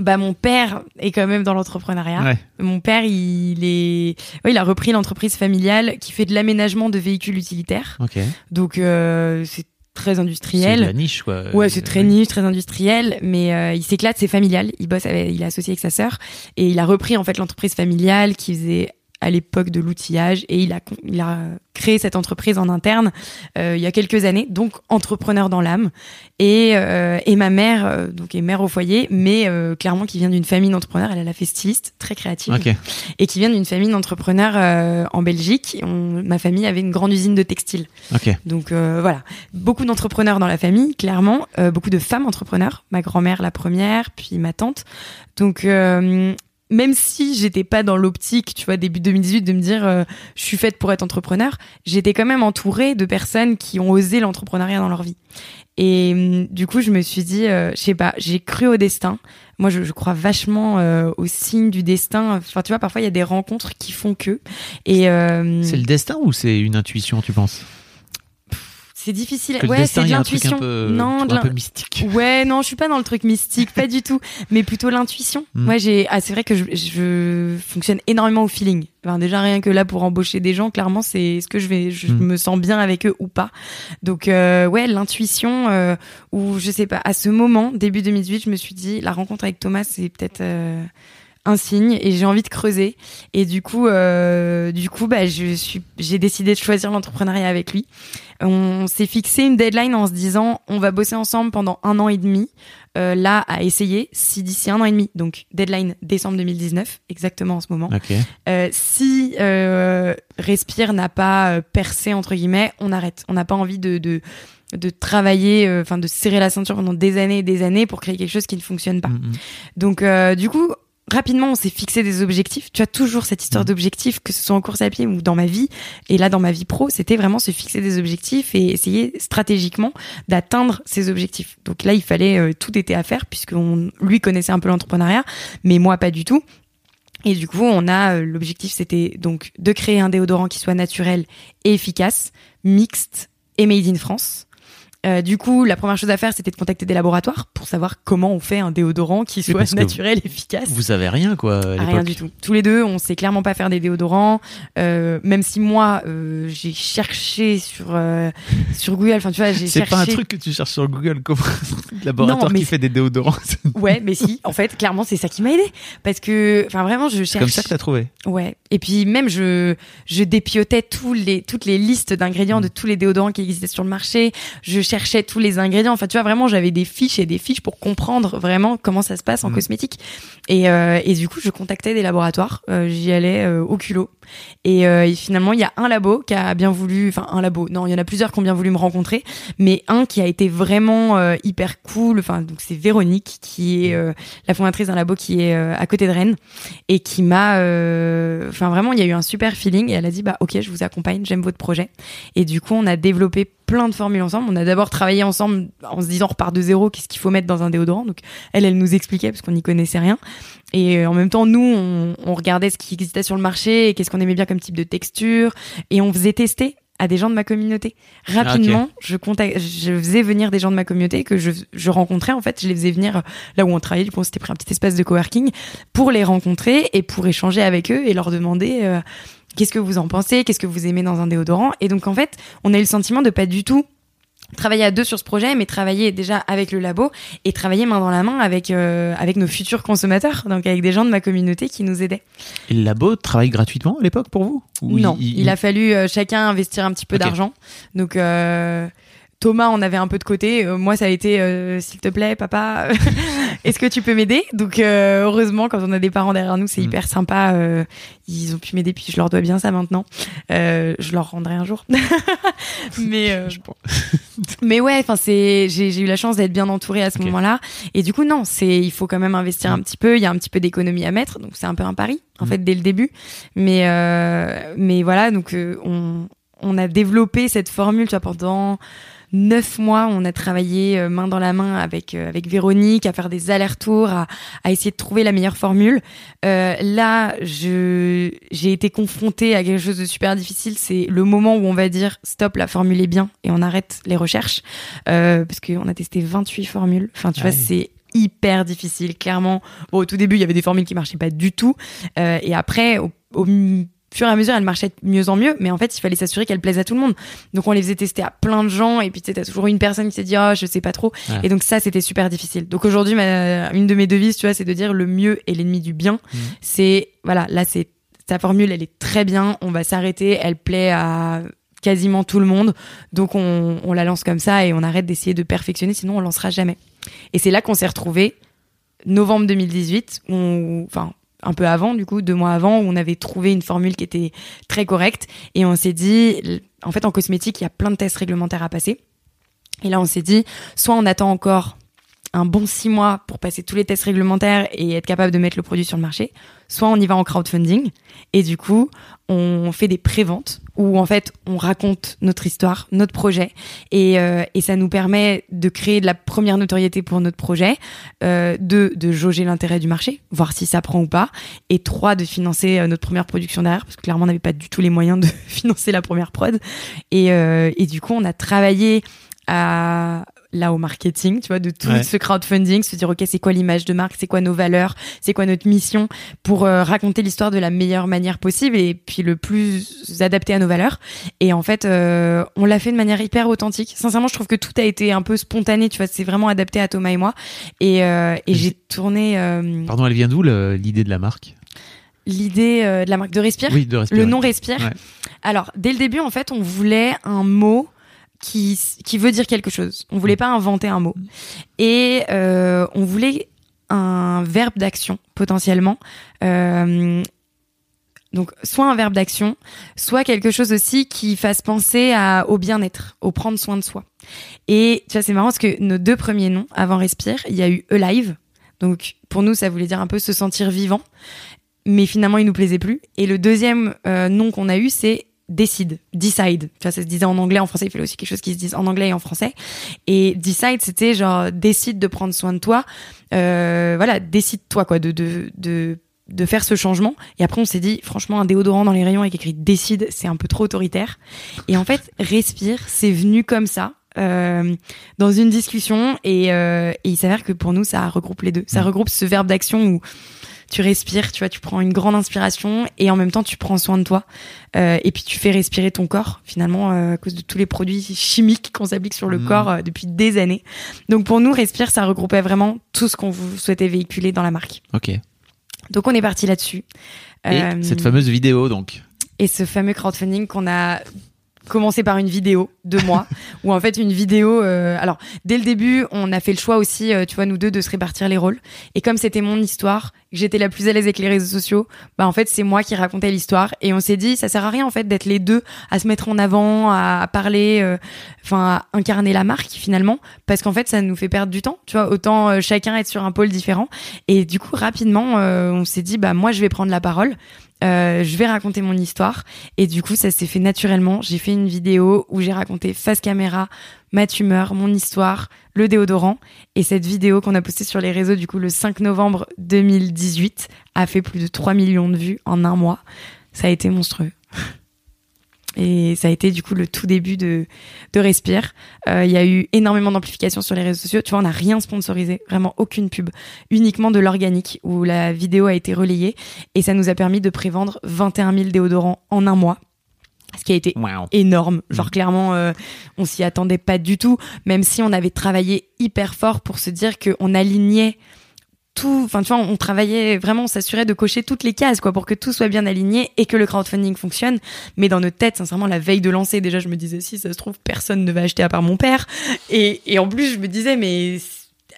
Bah, mon père est quand même dans l'entrepreneuriat. Ouais. Mon père, il est, ouais, il a repris l'entreprise familiale qui fait de l'aménagement de véhicules utilitaires. Ok. Donc, euh, c'est très C'est industriel. de la niche quoi. Ouais, c'est très niche, très industriel, mais euh, il s'éclate, c'est familial. Il bosse, avec, il est associé avec sa sœur et il a repris en fait l'entreprise familiale qui faisait à l'époque de l'outillage et il a il a créé cette entreprise en interne euh, il y a quelques années, donc entrepreneur dans l'âme. Et euh, et ma mère euh, donc est mère au foyer, mais euh, clairement qui vient d'une famille d'entrepreneurs. Elle, elle a fait styliste, très créative Ok. et qui vient d'une famille d'entrepreneurs euh, en Belgique. On- ma famille avait une grande usine de textile. Ok. Donc euh, voilà, beaucoup d'entrepreneurs dans la famille, clairement, euh, beaucoup de femmes entrepreneurs, ma grand-mère la première, puis ma tante. Donc euh, même si j'étais pas dans l'optique, tu vois, début 2018 de me dire euh, je suis faite pour être entrepreneur, j'étais quand même entourée de personnes qui ont osé l'entrepreneuriat dans leur vie. Et hum, du coup, je me suis dit, euh, je sais pas, j'ai cru au destin. Moi, je, je crois vachement euh, aux signes du destin. Enfin, tu vois, parfois il y a des rencontres qui font que. Et euh, C'est le destin ou c'est une intuition, tu penses? C'est difficile. Que ouais, c'est de l'intuition. Non, de un peu mystique. Ouais, non, je suis pas dans le truc mystique, pas du tout, mais plutôt l'intuition. Mm. Moi, j'ai, ah, c'est vrai que je, je fonctionne énormément au feeling. Enfin, déjà rien que là pour embaucher des gens, clairement, c'est est-ce que je vais, je Mm. me sens bien avec eux ou pas. Donc, euh, ouais, l'intuition, euh, ou je sais pas, à ce moment, début 2018, je me suis dit, la rencontre avec Thomas, c'est peut-être euh, un signe, et j'ai envie de creuser. Et du coup, euh, du coup, bah, je suis, j'ai décidé de choisir l'entrepreneuriat avec lui. On s'est fixé une deadline en se disant on va bosser ensemble pendant un an et demi. Euh, là, à essayer, si d'ici un an et demi, donc deadline décembre 2019, exactement en ce moment, euh, si Respire n'a pas percé, entre guillemets, on arrête. On n'a pas envie de, de, de travailler, euh, enfin de serrer la ceinture pendant des années et des années pour créer quelque chose qui ne fonctionne pas. Mm, mm. Donc, euh, du coup, rapidement, on s'est fixé des objectifs. Tu as toujours cette histoire Mhm. d'objectifs, que ce soit en course à pied ou dans ma vie. Et là, dans ma vie pro, c'était vraiment se fixer des objectifs et essayer stratégiquement d'atteindre ces objectifs. Donc là, il fallait, euh, tout était à faire puisque on, lui connaissait un peu l'entrepreneuriat, mais moi pas du tout. Et du coup, on a euh, l'objectif, c'était donc de créer un déodorant qui soit naturel et efficace, mixte et made in France. Euh, du coup, la première chose à faire, c'était de contacter des laboratoires pour savoir comment on fait un déodorant qui soit naturel et efficace. Vous savez rien quoi à Ah, rien du tout. Tous les deux, on sait clairement pas faire des déodorants. Euh, même si moi, euh, j'ai cherché sur sur Google. Enfin, tu vois, j'ai C'est cherché. pas un truc que tu cherches sur Google comme laboratoire Non, qui fait des déodorants. Ouais, mais si. En fait, clairement, c'est ça qui m'a aidé parce que, enfin, vraiment, je C'est cherche. comme ça que t'as trouvé. Ouais. Et puis même je je dépiotais tous les toutes les listes d'ingrédients de tous les déodorants qui existaient sur le marché. Je cherchais tous les ingrédients. Enfin tu vois vraiment j'avais des fiches et des fiches pour comprendre vraiment comment ça se passe en Mm. cosmétique. Et euh, et du coup je contactais des laboratoires. Euh, J'y allais euh, au culot. Et, euh, finalement il y a un labo qui a bien voulu. Enfin un labo. Non il y en a plusieurs qui ont bien voulu me rencontrer. Mais un qui a été vraiment euh, hyper cool. Enfin donc c'est Véronique qui est euh, la fondatrice d'un labo qui est euh, à côté de Rennes et qui m'a euh, enfin vraiment il y a eu un super feeling et elle a dit bah ok je vous accompagne j'aime votre projet et du coup on a développé plein de formules ensemble on a d'abord travaillé ensemble en se disant on repart de zéro qu'est-ce qu'il faut mettre dans un déodorant? Donc elle elle nous expliquait parce qu'on n'y connaissait rien et euh, en même temps nous on, on regardait ce qui existait sur le marché et qu'est-ce qu'on aimait bien comme type de texture et on faisait tester à des gens de ma communauté. Rapidement, je, contact... je faisais venir des gens de ma communauté que je, je rencontrais. En fait, je les faisais venir là où on travaillait. Du coup, on s'était pris un petit espace de coworking pour les rencontrer et pour échanger avec eux et leur demander euh, qu'est-ce que vous en pensez, qu'est-ce que vous aimez dans un déodorant. Et donc, en fait, on a eu le sentiment de pas du tout travailler à deux sur ce projet, mais travailler déjà avec le labo et travailler main dans la main avec euh, avec nos futurs consommateurs, donc avec des gens de ma communauté qui nous aidaient. Et le labo travaille gratuitement à l'époque pour vous? Ou non, il, a fallu euh, chacun investir un petit peu d'argent. Donc euh, Thomas en avait un peu de côté. Euh, moi, ça a été, euh, s'il te plaît, papa, est-ce que tu peux m'aider? Donc, euh, heureusement, quand on a des parents derrière nous, c'est Mm. hyper sympa. euh, ils ont pu m'aider, puis je leur dois bien ça maintenant. Euh, je leur rendrai un jour. mais, euh, mais ouais, enfin, c'est, j'ai, j'ai eu la chance d'être bien entourée à ce moment-là. Et du coup, non, c'est, il faut quand même investir un petit peu. Il y a un petit peu d'économie à mettre, donc c'est un peu un pari en Mm. fait dès le début. Mais, euh, mais voilà, donc euh, on, on a développé cette formule, tu vois, pendant neuf mois, on a travaillé euh, main dans la main avec euh, avec Véronique à faire des allers-retours, à, à essayer de trouver la meilleure formule. Euh, là, je j'ai été confrontée à quelque chose de super difficile. C'est le moment où on va dire stop, la formule est bien et on arrête les recherches euh, parce qu'on a testé 28 formules. Enfin, tu Ah vois, oui. c'est hyper difficile. Clairement, bon, au tout début, il y avait des formules qui marchaient pas du tout, Euh, et après, au, au fur et à mesure, elles marchaient de mieux en mieux. Mais en fait, il fallait s'assurer qu'elles plaisent à tout le monde. Donc, on les faisait tester à plein de gens, et puis tu sais, t'as toujours une personne qui s'est dit, oh, je sais pas trop. Ouais. Et donc ça, c'était super difficile. Donc aujourd'hui, ma- une de mes devises, tu vois, c'est de dire le mieux est l'ennemi du bien. Mhm. C'est voilà, là, c'est ta formule, elle est très bien. On va s'arrêter. Elle plaît à quasiment tout le monde. Donc on, on la lance comme ça et on arrête d'essayer de perfectionner, sinon on lancera jamais. Et c'est là qu'on s'est retrouvé novembre 2018, où on- enfin un peu avant du coup, deux mois avant, où on avait trouvé une formule qui était très correcte et on s'est dit, en fait en cosmétique, il y a plein de tests réglementaires à passer. Et là on s'est dit, soit on attend encore un bon six mois pour passer tous les tests réglementaires et être capable de mettre le produit sur le marché, soit on y va en crowdfunding et du coup on fait des préventes où en fait on raconte notre histoire, notre projet et, euh, et ça nous permet de créer de la première notoriété pour notre projet, euh, deux de jauger l'intérêt du marché, voir si ça prend ou pas, et trois de financer euh, notre première production derrière parce que clairement on n'avait pas du tout les moyens de financer la première prod. Et, euh, et du coup on a travaillé à là au marketing, tu vois, de tout Ouais. ce crowdfunding, se dire ok c'est quoi l'image de marque, c'est quoi nos valeurs, c'est quoi notre mission pour euh, raconter l'histoire de la meilleure manière possible et puis le plus adapté à nos valeurs. Et en fait, euh, on l'a fait de manière hyper authentique. Sincèrement, je trouve que tout a été un peu spontané, tu vois, c'est vraiment adapté à Thomas et moi. Et, euh, et j'ai tourné Pardon, elle vient d'où l'idée de la marque? L'idée de la marque de Respire. Oui, de respirer. Le nom Respire. Ouais. Alors, dès le début, en fait, on voulait un mot qui, qui veut dire quelque chose. On voulait pas inventer un mot. Et euh, on voulait un verbe d'action, potentiellement. Euh, donc, soit un verbe d'action, soit quelque chose aussi qui fasse penser à, au bien-être, au prendre soin de soi. Et tu vois, c'est marrant parce que nos deux premiers noms, avant Respire, il y a eu Alive. Donc, pour nous, ça voulait dire un peu se sentir vivant. Mais finalement, il nous plaisait plus. Et le deuxième euh, nom qu'on a eu, c'est Decide, Decide. Ça se disait en anglais, en français, il fallait aussi quelque chose qui se dise en anglais et en français. Et Decide, c'était genre, décide de prendre soin de toi. Euh, voilà, décide-toi, quoi, de, de, de, de faire ce changement. Et après, on s'est dit, franchement, un déodorant dans les rayons avec écrit décide, c'est un peu trop autoritaire. Et en fait, respire, c'est venu comme ça. euh, dans une discussion et, euh, et il s'avère que pour nous ça regroupe les deux ça regroupe ce verbe d'action où tu respires, tu vois, tu prends une grande inspiration et en même temps tu prends soin de toi Euh, et puis tu fais respirer ton corps finalement euh, à cause de tous les produits chimiques qu'on s'applique sur le Mhm. corps euh, depuis des années. Donc pour nous, respire, ça regroupait vraiment tout ce qu'on vous souhaitait véhiculer dans la marque. Ok. Et Donc on est parti là-dessus. Euh, cette fameuse vidéo, donc. et ce fameux crowdfunding qu'on a commencé par une vidéo de moi où en fait une vidéo euh, alors dès le début on a fait le choix aussi euh, tu vois nous deux de se répartir les rôles. Et comme c'était mon histoire que j'étais la plus à l'aise avec les réseaux sociaux bah en fait c'est moi qui racontais l'histoire. Et on s'est dit ça sert à rien en fait d'être les deux à se mettre en avant à, à parler euh, enfin à incarner la marque finalement. Parce qu'en fait ça nous fait perdre du temps tu vois. Autant euh, chacun être sur un pôle différent. Et du coup rapidement euh, on s'est dit bah moi je vais prendre la parole euh, je vais raconter mon histoire. Et du coup ça s'est fait naturellement. J'ai fait une vidéo où j'ai raconté face caméra ma tumeur mon histoire le déodorant. Et cette vidéo qu'on a postée sur les réseaux du coup le 5 novembre 2018 a fait plus de 3 millions de vues en un mois. Ça a été monstrueux et ça a été du coup le tout début de, de Respire. Euh, Il y a eu énormément d'amplification sur les réseaux sociaux. Tu vois, on n'a rien sponsorisé, vraiment aucune pub, uniquement de l'organique où la vidéo a été relayée et ça nous a permis de prévendre 21 000 déodorants en un mois. Ce qui a été Wow. énorme. Genre clairement, euh, on s'y attendait pas du tout, même si on avait travaillé hyper fort pour se dire qu'on alignait enfin on travaillait vraiment, on s'assurait de cocher toutes les cases quoi pour que tout soit bien aligné et que le crowdfunding fonctionne. Mais dans notre tête, sincèrement, la veille de lancer, déjà je me disais si ça se trouve personne ne va acheter à part mon père. Et, et en plus je me disais mais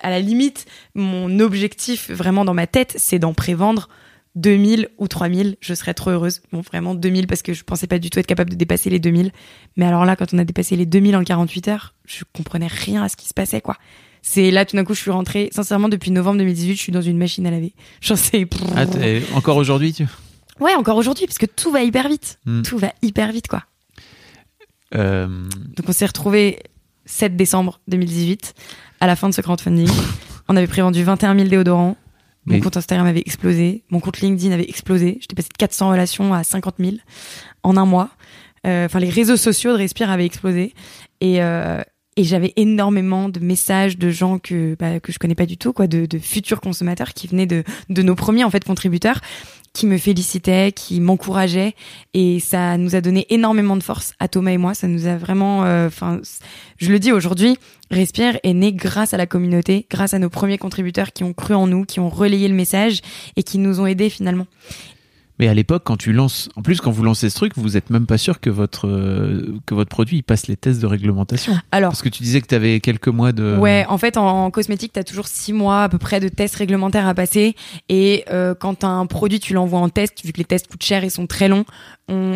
à la limite, mon objectif vraiment dans ma tête, c'est d'en prévendre 2000 ou 3000, je serais trop heureuse. Bon, vraiment 2000 parce que je pensais pas du tout être capable de dépasser les 2000. Mais alors là, quand on a dépassé les 2000 en 48 heures, je comprenais rien à ce qui se passait, quoi. C'est là, tout d'un coup, je suis rentrée. Sincèrement, depuis novembre 2018, je suis dans une machine à laver. J'en sais. Ah, encore aujourd'hui, tu. Ouais, encore aujourd'hui, parce que tout va hyper vite. Hmm. Tout va hyper vite, quoi. Euh, Donc on s'est retrouvés 7 décembre 2018, à la fin de ce crowdfunding. on avait prévendu 21 000 déodorants. Mon Mais- compte Instagram avait explosé. Mon compte LinkedIn avait explosé. J'étais passé de 400 relations à 50 000 en un mois. Euh, Enfin, les réseaux sociaux de Respire avaient explosé. Et, euh, et j'avais énormément de messages de gens que, bah, que je connais pas du tout, quoi, de, de futurs consommateurs qui venaient de, de nos premiers, en fait, contributeurs qui me félicitaient, qui m'encourageaient et ça nous a donné énormément de force à Thomas et moi. Ça nous a vraiment, euh, enfin, je le dis aujourd'hui, Respire est né grâce à la communauté, grâce à nos premiers contributeurs qui ont cru en nous, qui ont relayé le message et qui nous ont aidés finalement. Mais à l'époque, quand tu lances, en plus, quand vous lancez ce truc, vous êtes même pas sûr que votre euh, que votre produit il passe les tests de réglementation. Alors, Parce que tu disais que tu avais quelques mois de. Ouais, en fait, en, en cosmétique, t'as toujours six mois à peu près de tests réglementaires à passer. Et euh, quand un produit, tu l'envoies en test, vu que les tests coûtent cher et sont très longs.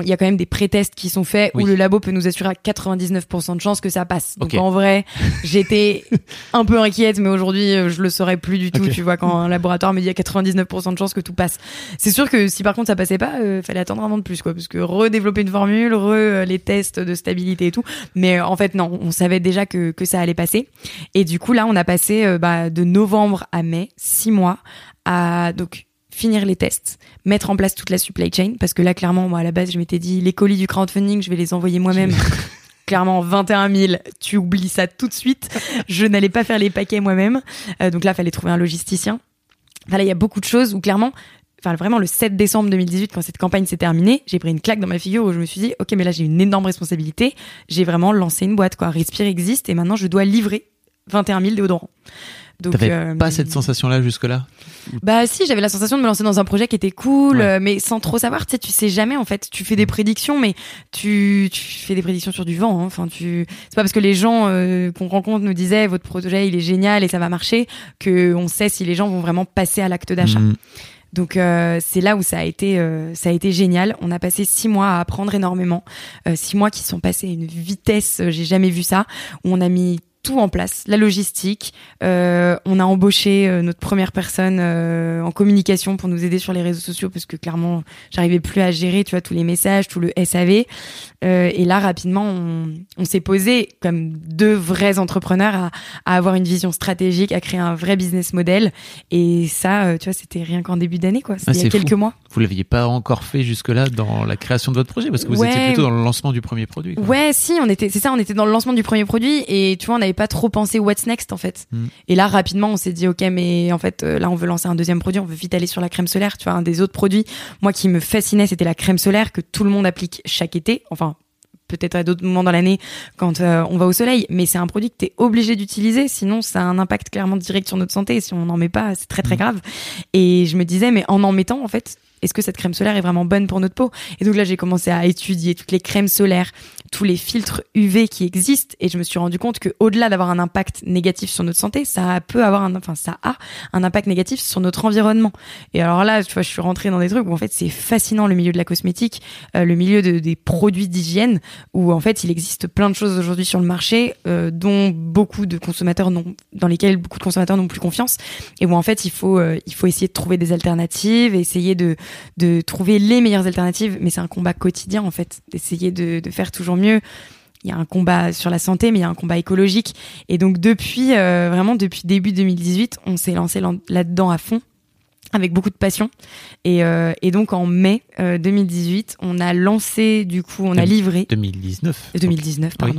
Il y a quand même des pré-tests qui sont faits Oui. où le labo peut nous assurer à 99% de chances que ça passe. Donc en vrai, j'étais un peu inquiète, mais aujourd'hui, euh, je le saurais plus du tout. Tu vois, quand un laboratoire me dit à 99% de chances que tout passe. C'est sûr que si par contre ça passait pas, euh, fallait attendre un an de plus, quoi, parce que redévelopper une formule, re euh, les tests de stabilité et tout. Mais euh, en fait, non, on savait déjà que, que ça allait passer. Et du coup, là, on a passé bah, de novembre à mai, six mois, à donc finir les tests, mettre en place toute la supply chain, parce que là, clairement, moi, à la base, je m'étais dit, les colis du crowdfunding, je vais les envoyer moi-même. Clairement, 21 000, tu oublies ça tout de suite. Je n'allais pas faire les paquets moi-même. Euh, donc là, fallait trouver un logisticien. Enfin, là, il y a beaucoup de choses où clairement, enfin, vraiment, le 7 décembre 2018, quand cette campagne s'est terminée, j'ai pris une claque dans ma figure où je me suis dit, OK, mais là, j'ai une énorme responsabilité. J'ai vraiment lancé une boîte, quoi. Respire existe et maintenant, je dois livrer 21 000 déodorants. Donc, T'avais euh, pas cette sensation-là jusque-là bah si, j'avais la sensation de me lancer dans un projet qui était cool, Ouais. euh, mais sans trop savoir. Tu sais, tu sais jamais en fait. Tu fais des prédictions, mais tu, tu fais des prédictions sur du vent. hein. Enfin, tu c'est pas parce que les gens euh, qu'on rencontre nous disaient votre projet il est génial et ça va marcher que on sait si les gens vont vraiment passer à l'acte d'achat. Mhm. Donc euh, c'est là où ça a été euh, ça a été génial. On a passé six mois à apprendre énormément, Euh, six mois qui sont passés à une vitesse euh, j'ai jamais vu ça. Où on a mis tout en place, la logistique. Euh, on a embauché euh, notre première personne euh, en communication pour nous aider sur les réseaux sociaux parce que clairement j'arrivais plus à gérer tu vois tous les messages, tout le SAV. Et là rapidement on, on s'est posé comme deux vrais entrepreneurs à, à avoir une vision stratégique, à créer un vrai business model. Et ça, tu vois, c'était rien qu'en début d'année quoi. C'était Ah, il y a quelques fou. mois. Vous l'aviez pas encore fait jusque-là dans la création de votre projet? Parce que vous Ouais. étiez plutôt dans le lancement du premier produit. quoi. Ouais, si, on était, c'est ça, on était dans le lancement du premier produit et tu vois, on n'avait pas trop pensé what's next en fait. Mm. Et là, rapidement, on s'est dit, ok, mais en fait, euh, là, on veut lancer un deuxième produit, on veut vite aller sur la crème solaire. Tu vois, un des autres produits, moi, qui me fascinait, c'était la crème solaire que tout le monde applique chaque été. Enfin, peut-être à d'autres moments dans l'année quand euh, on va au soleil, mais c'est un produit que tu es obligé d'utiliser, sinon ça a un impact clairement direct sur notre santé. Et si on n'en met pas, c'est très très grave. Et je me disais, mais en en mettant, en fait, est-ce que cette crème solaire est vraiment bonne pour notre peau? Et donc là, j'ai commencé à étudier toutes les crèmes solaires, tous les filtres UV qui existent, et je me suis rendu compte que au-delà d'avoir un impact négatif sur notre santé, ça peut avoir un, enfin ça a un impact négatif sur notre environnement. Et alors là, tu vois, je suis rentrée dans des trucs où en fait c'est fascinant le milieu de la cosmétique, euh, le milieu de- des produits d'hygiène, où en fait il existe plein de choses aujourd'hui sur le marché, euh, dont beaucoup de consommateurs n'ont, dans lesquels beaucoup de consommateurs n'ont plus confiance, et où en fait il faut, euh, il faut essayer de trouver des alternatives, essayer de, de trouver les meilleures alternatives, mais c'est un combat quotidien en fait, d'essayer de, de faire toujours mieux. Il y a un combat sur la santé, mais il y a un combat écologique. Et donc depuis, euh, vraiment depuis début 2018, on s'est lancé là- là-dedans à fond avec beaucoup de passion. Et, euh, et donc en mai euh, 2018, on a lancé, du coup, on a livré 2019. Euh, 2019, Oui.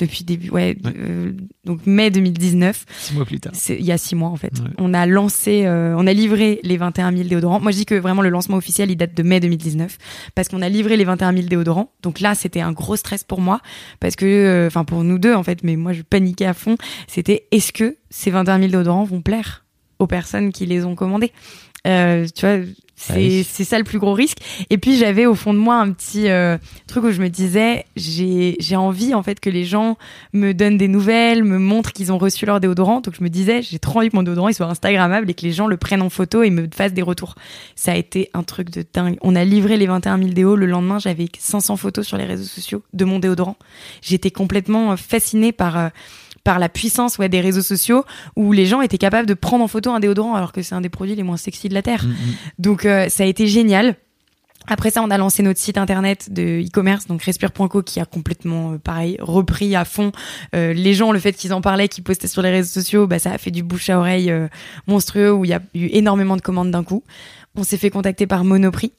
Depuis début, ouais, Ouais. euh, donc mai 2019. Six mois plus tard. Il y a six mois en fait. Ouais. On a lancé, euh, on a livré les 21 000 déodorants. Moi je dis que vraiment le lancement officiel il date de mai 2019 parce qu'on a livré les 21 000 déodorants. Donc là c'était un gros stress pour moi parce que, euh, enfin pour nous deux en fait, mais moi je paniquais à fond. C'était est-ce que ces 21 000 déodorants vont plaire aux personnes qui les ont commandés? Euh, tu vois, c'est oui. c'est ça le plus gros risque. Et puis j'avais au fond de moi un petit euh, truc où je me disais j'ai j'ai envie en fait que les gens me donnent des nouvelles, me montrent qu'ils ont reçu leur déodorant. Donc je me disais j'ai trop envie que mon déodorant il soit instagrammable et que les gens le prennent en photo et me fassent des retours. Ça a été un truc de dingue. On a livré les 21 000 déos. Le lendemain j'avais 500 photos sur les réseaux sociaux de mon déodorant. J'étais complètement euh, fascinée par euh, par la puissance ouais, des réseaux sociaux où les gens étaient capables de prendre en photo un déodorant alors que c'est un des produits les moins sexy de la Terre. Donc euh, ça a été génial. Après ça, on a lancé notre site internet de e-commerce, donc respire.co, qui a complètement, euh, pareil, repris à fond euh, les gens, le fait qu'ils en parlaient, qu'ils postaient sur les réseaux sociaux, bah, ça a fait du bouche à oreille euh, monstrueux où il y a eu énormément de commandes d'un coup. On s'est fait contacter par Monoprix,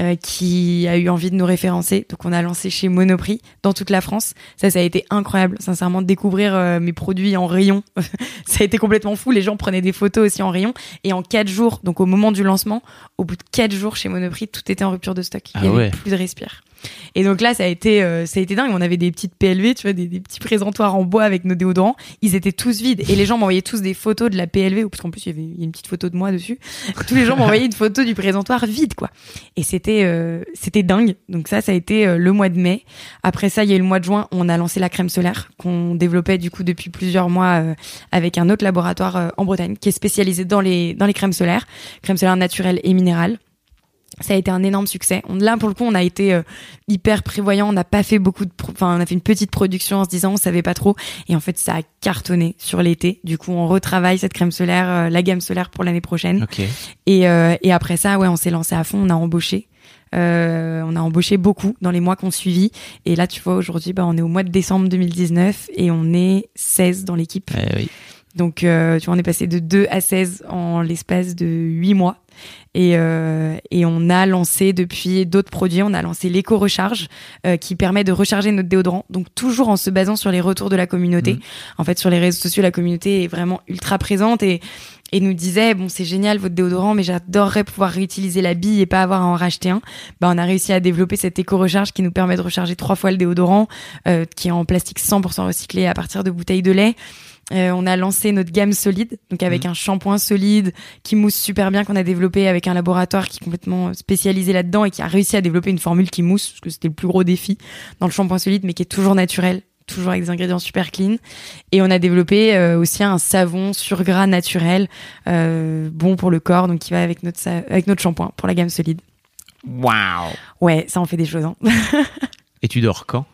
euh, qui a eu envie de nous référencer. Donc on a lancé chez Monoprix dans toute la France. Ça, ça a été incroyable, sincèrement, de découvrir euh, mes produits en rayon. ça a été complètement fou. Les gens prenaient des photos aussi en rayon. Et en quatre jours, donc au moment du lancement, au bout de quatre jours chez Monoprix, tout était en rupture de stock. Il y Ah avait ouais. plus de respire. Et donc là, ça a été, euh, ça a été dingue. On avait des petites PLV, tu vois, des, petits présentoirs en bois avec nos déodorants. Ils étaient tous vides. Et les gens m'envoyaient tous des photos de la PLV, parce qu'en plus, il y avait une petite photo de moi dessus. Tous les gens m'envoyaient une photo du présentoir vide, quoi. Et c'était, euh, c'était dingue. Donc ça, ça a été euh, le mois de mai. Après ça, il y a eu le mois de juin. On a lancé la crème solaire qu'on développait du coup depuis plusieurs mois euh, avec un autre laboratoire euh, en Bretagne qui est spécialisé dans les dans les crèmes solaires, crèmes solaires naturelles et minérales. Ça a été un énorme succès. On, là, pour le coup, on a été euh, hyper prévoyant. On n'a pas fait beaucoup de, enfin, on a fait une petite production en se disant, on savait pas trop. Et en fait, ça a cartonné sur l'été. Du coup, on retravaille cette crème solaire, euh, la gamme solaire pour l'année prochaine. Ok. Et, euh, et après ça, ouais, on s'est lancé à fond. On a embauché. Euh, on a embauché beaucoup dans les mois qu'on suivi. Et là, tu vois, aujourd'hui, bah, on est au mois de décembre 2019 et on est 16 dans l'équipe. Eh oui. Donc, euh, tu vois, on est passé de 2 à 16 en l'espace de 8 mois. Et, euh, et on a lancé depuis d'autres produits. On a lancé l'éco-recharge euh, qui permet de recharger notre déodorant. Donc, toujours en se basant sur les retours de la communauté. En fait, sur les réseaux sociaux, la communauté est vraiment ultra présente et, et nous disait bon c'est génial votre déodorant mais j'adorerais pouvoir réutiliser la bille et pas avoir à en racheter un bah on a réussi à développer cette éco-recharge qui nous permet de recharger trois fois le déodorant euh, qui est en plastique 100% recyclé à partir de bouteilles de lait Euh, on a lancé notre gamme solide, donc avec un shampoing solide qui mousse super bien qu'on a développé avec un laboratoire qui est complètement spécialisé là-dedans et qui a réussi à développer une formule qui mousse, parce que c'était le plus gros défi dans le shampoing solide, mais qui est toujours naturel, toujours avec des ingrédients super clean. Et on a développé euh, aussi un savon sur gras naturel, euh, bon pour le corps, donc qui va avec notre avec notre shampoing pour la gamme solide. Waouh. Ouais, ça en fait des choses. Hein. Et tu dors quand?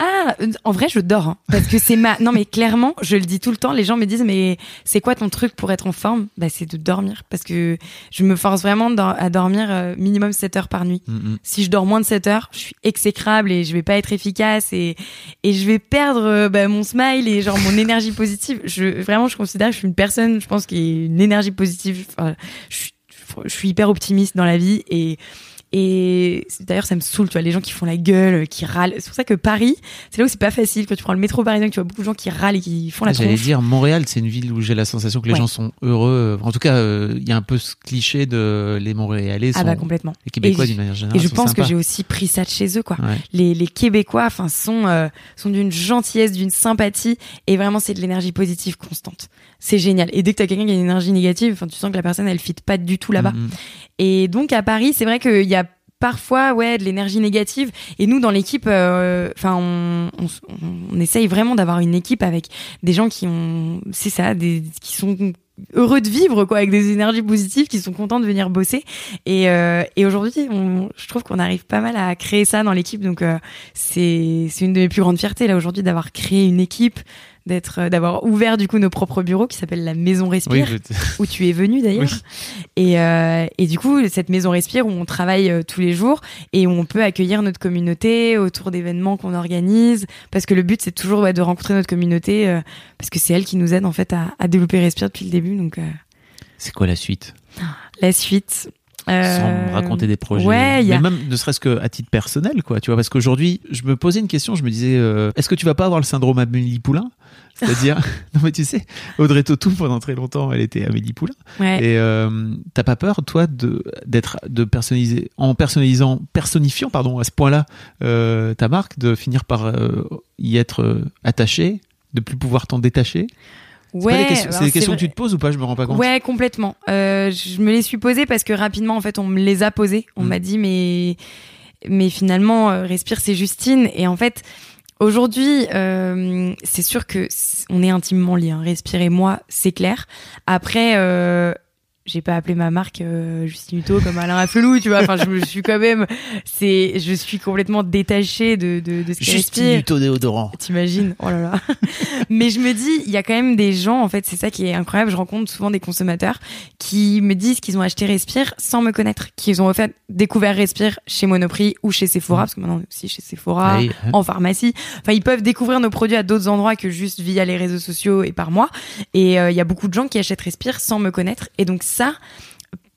Ah, euh, en vrai, je dors. hein, parce que c'est ma. Non, mais clairement, je le dis tout le temps. Les gens me disent, mais c'est quoi ton truc pour être en forme? Bah, c'est de dormir. Parce que je me force vraiment à dormir euh, minimum 7 heures par nuit. Mm-mm. Si je dors moins de 7 heures, je suis exécrable et je vais pas être efficace et, et je vais perdre euh, bah, mon smile et genre mon énergie positive. Je, vraiment, je considère que je suis une personne, je pense, qui a une énergie positive. Enfin, je, suis- je suis hyper optimiste dans la vie et et d'ailleurs, ça me saoule, tu vois, les gens qui font la gueule, qui râlent. C'est pour ça que Paris, c'est là où c'est pas facile. Quand tu prends le métro parisien, que tu vois beaucoup de gens qui râlent et qui font la J'allais tronche. dire Montréal, c'est une ville où j'ai la sensation que les Ouais. gens sont heureux. En tout cas, euh, il y a un peu ce cliché de les Montréalais sont Ah bah complètement. les Québécois d'une manière générale. Et je pense que j'ai aussi pris ça de chez eux, quoi. Ouais. Les, les Québécois, enfin, sont euh, sont d'une gentillesse, d'une sympathie, et vraiment c'est de l'énergie positive constante. C'est génial. Et dès que t'as quelqu'un qui a une énergie négative, enfin, tu sens que la personne elle fit pas du tout là-bas. Mhm. Et donc à Paris, c'est vrai qu'il y a parfois ouais de l'énergie négative et nous dans l'équipe euh, enfin on, on, on- on essaye vraiment d'avoir une équipe avec des gens qui ont c'est ça des qui sont heureux de vivre quoi avec des énergies positives qui sont contents de venir bosser et, euh, et aujourd'hui je trouve qu'on arrive pas mal à créer ça dans l'équipe donc euh, c'est c'est une de mes plus grandes fiertés là aujourd'hui d'avoir créé une équipe d'être euh, d'avoir ouvert du coup nos propres bureaux qui s'appelle la maison respire où tu es venu d'ailleurs. Et, euh, et du coup, cette maison respire où on travaille euh, tous les jours et où on peut accueillir notre communauté autour d'événements qu'on organise. Parce que le but, c'est toujours ouais, de rencontrer notre communauté euh, parce que c'est elle qui nous aide en fait à, à développer Respire depuis le début. Donc C'est quoi la suite? La suite. Sans raconter des projets. Ouais, a. Mais même ne serait-ce que à titre personnel, quoi. Tu vois, parce qu'aujourd'hui, je me posais une question. Je me disais, euh, est-ce que tu vas pas avoir le syndrome Amélie Poulain? C'est-à-dire, non mais tu sais, Audrey Tautou pendant très longtemps, elle était Amélie Poulain. Ouais. Et euh, t'as pas peur, toi, de d'être de personnaliser en personnalisant, personnifiant, pardon, à ce point-là, euh, ta marque, de finir par euh, y être attaché, de plus pouvoir t'en détacher? C'est Ouais, pas des questions, c'est des questions que tu te poses ou pas Je me rends pas compte? Ouais, complètement. Je me les suis posées parce que rapidement, en fait, on me les a posées. On Mm. m'a dit, mais, mais finalement, respire, c'est Justine. Et en fait, aujourd'hui, euh, c'est sûr que on est intimement liés. Hein. Respire et moi, c'est clair. Après, euh, j'ai pas appelé ma marque euh, Justine Hutto comme Alain Afelou, tu vois. Enfin, je me suis quand même, c'est, je suis complètement détachée de, de, de ce Justine. Hutto déodorant. T'imagines? Oh là là. Mais je me dis, il y a quand même des gens, en fait, c'est ça qui est incroyable. Je rencontre souvent des consommateurs qui me disent qu'ils ont acheté Respire sans me connaître, qu'ils ont en fait découvert Respire chez Monoprix ou chez Sephora, parce que maintenant on est aussi chez Sephora, Ah hein. en pharmacie. Enfin, ils peuvent découvrir nos produits à d'autres endroits que juste via les réseaux sociaux et par moi. Et euh, il y a beaucoup de gens qui achètent Respire sans me connaître. Et donc ça,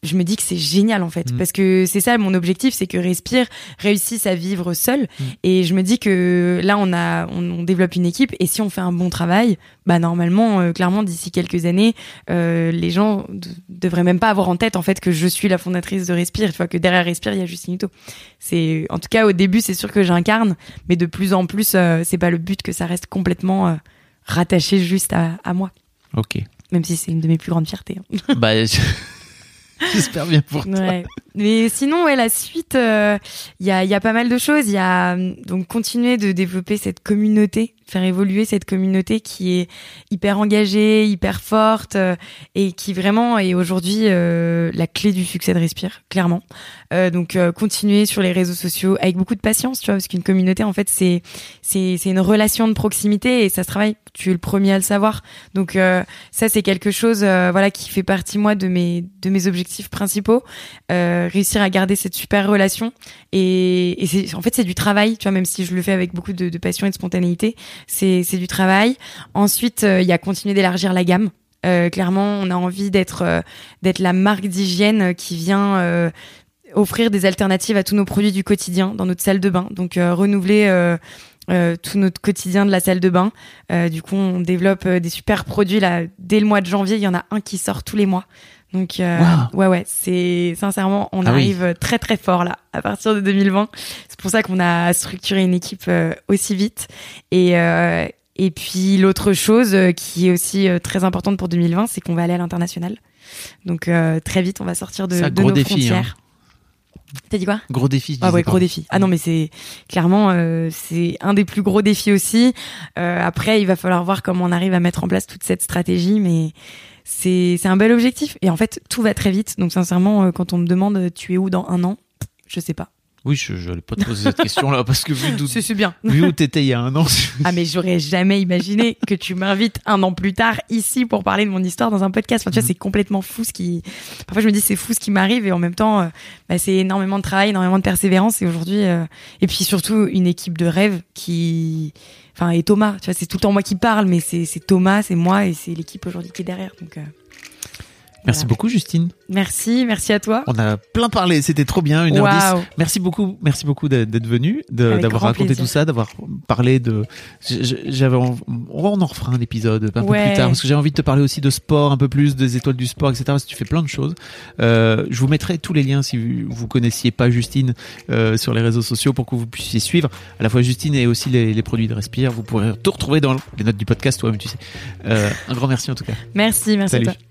je me dis que c'est génial en fait. Mm. parce que c'est ça mon objectif c'est que Respire réussisse à vivre seul Mm. et je me dis que là on a on, on développe une équipe. Et si on fait un bon travail bah normalement euh, clairement d'ici quelques années euh, les gens de- devraient même pas avoir en tête en fait que je suis la fondatrice de Respire. Tu vois que derrière Respire il y a Justine Hutto c'est en tout cas au début c'est sûr que j'incarne. Mais de plus en plus euh, c'est pas le but que ça reste complètement rattaché juste à, à moi. Ok. Même si c'est une de mes plus grandes fiertés hein. bah, je- j'espère bien pour toi. Ouais. Mais sinon, ouais, la suite, euh, il y, a, y a pas mal de choses. Il y a euh, donc continuer de développer cette communauté, faire évoluer cette communauté qui est hyper engagée, hyper forte euh, et qui vraiment est aujourd'hui euh, la clé du succès de Respire, clairement. Euh, donc euh, continuer sur les réseaux sociaux avec beaucoup de patience, tu vois, parce qu'une communauté, en fait, c'est c'est c'est une relation de proximité et ça se travaille. Tu es le premier à le savoir. Donc euh, ça, c'est quelque chose, euh, voilà, qui fait partie moi de mes de mes objectifs principaux. Réussir à garder cette super relation et, et c'est en fait c'est du travail tu vois même si je le fais avec beaucoup de, de passion et de spontanéité c'est du travail ensuite euh, il y a continuer d'élargir la gamme Euh, clairement on a envie d'être euh, d'être la marque d'hygiène qui vient offrir des alternatives à tous nos produits du quotidien dans notre salle de bain donc renouveler tout notre quotidien de la salle de bain. Du coup, on développe des super produits là. Dès le mois de janvier, il y en a un qui sort tous les mois. Donc euh, Wow. ouais ouais, c'est sincèrement, on Ah oui. arrive très très fort là à partir de 2020. C'est pour ça qu'on a structuré une équipe euh, aussi vite. Et euh, et puis l'autre chose euh, qui est aussi euh, très importante pour 2020, c'est qu'on va aller à l'international. Donc euh, très vite, on va sortir de, de gros nos défi, hein. frontières. T'as dit quoi? Gros défi. ah ouais, gros défi. Ah non, mais c'est clairement euh, c'est un des plus gros défis aussi. Euh, après, il va falloir voir comment on arrive à mettre en place toute cette stratégie, mais c'est un bel objectif. Et en fait, tout va très vite. Donc sincèrement, euh, quand on me demande euh, tu es où dans un an, je sais pas. Oui, je n'allais pas te poser cette question-là parce que vu d'où C'est c'est bien. vu où t'étais il y a un an. Ah mais j'aurais jamais imaginé que tu m'invites un an plus tard ici pour parler de mon histoire dans un podcast. Enfin, tu vois, c'est complètement fou ce qui. Parfois, je me dis c'est fou ce qui m'arrive et en même temps, euh, bah, c'est énormément de travail, énormément de persévérance et aujourd'hui, euh, et puis surtout une équipe de rêve qui, enfin, et Thomas. Tu vois, c'est tout le temps moi qui parle, mais c'est c'est Thomas, c'est moi et c'est l'équipe aujourd'hui qui est derrière. Donc, euh, Merci voilà. beaucoup, Justine. Merci, merci à toi. On a plein parlé, c'était trop bien, 1h10. Waouh. Merci beaucoup, merci beaucoup d'être venu, d'avoir raconté plaisir. tout ça, d'avoir parlé de. J'avais, on en refera un épisode un peu plus tard parce que j'ai envie de te parler aussi de sport un peu plus, des étoiles du sport, etc. Parce que tu fais plein de choses. Euh, je vous mettrai tous les liens si vous, vous connaissiez pas Justine euh, sur les réseaux sociaux pour que vous puissiez suivre à la fois Justine et aussi les, les produits de Respire. Vous pourrez tout retrouver dans les notes du podcast, toi-même, tu sais. Euh, un grand merci en tout cas. Merci, merci Salut. à toi.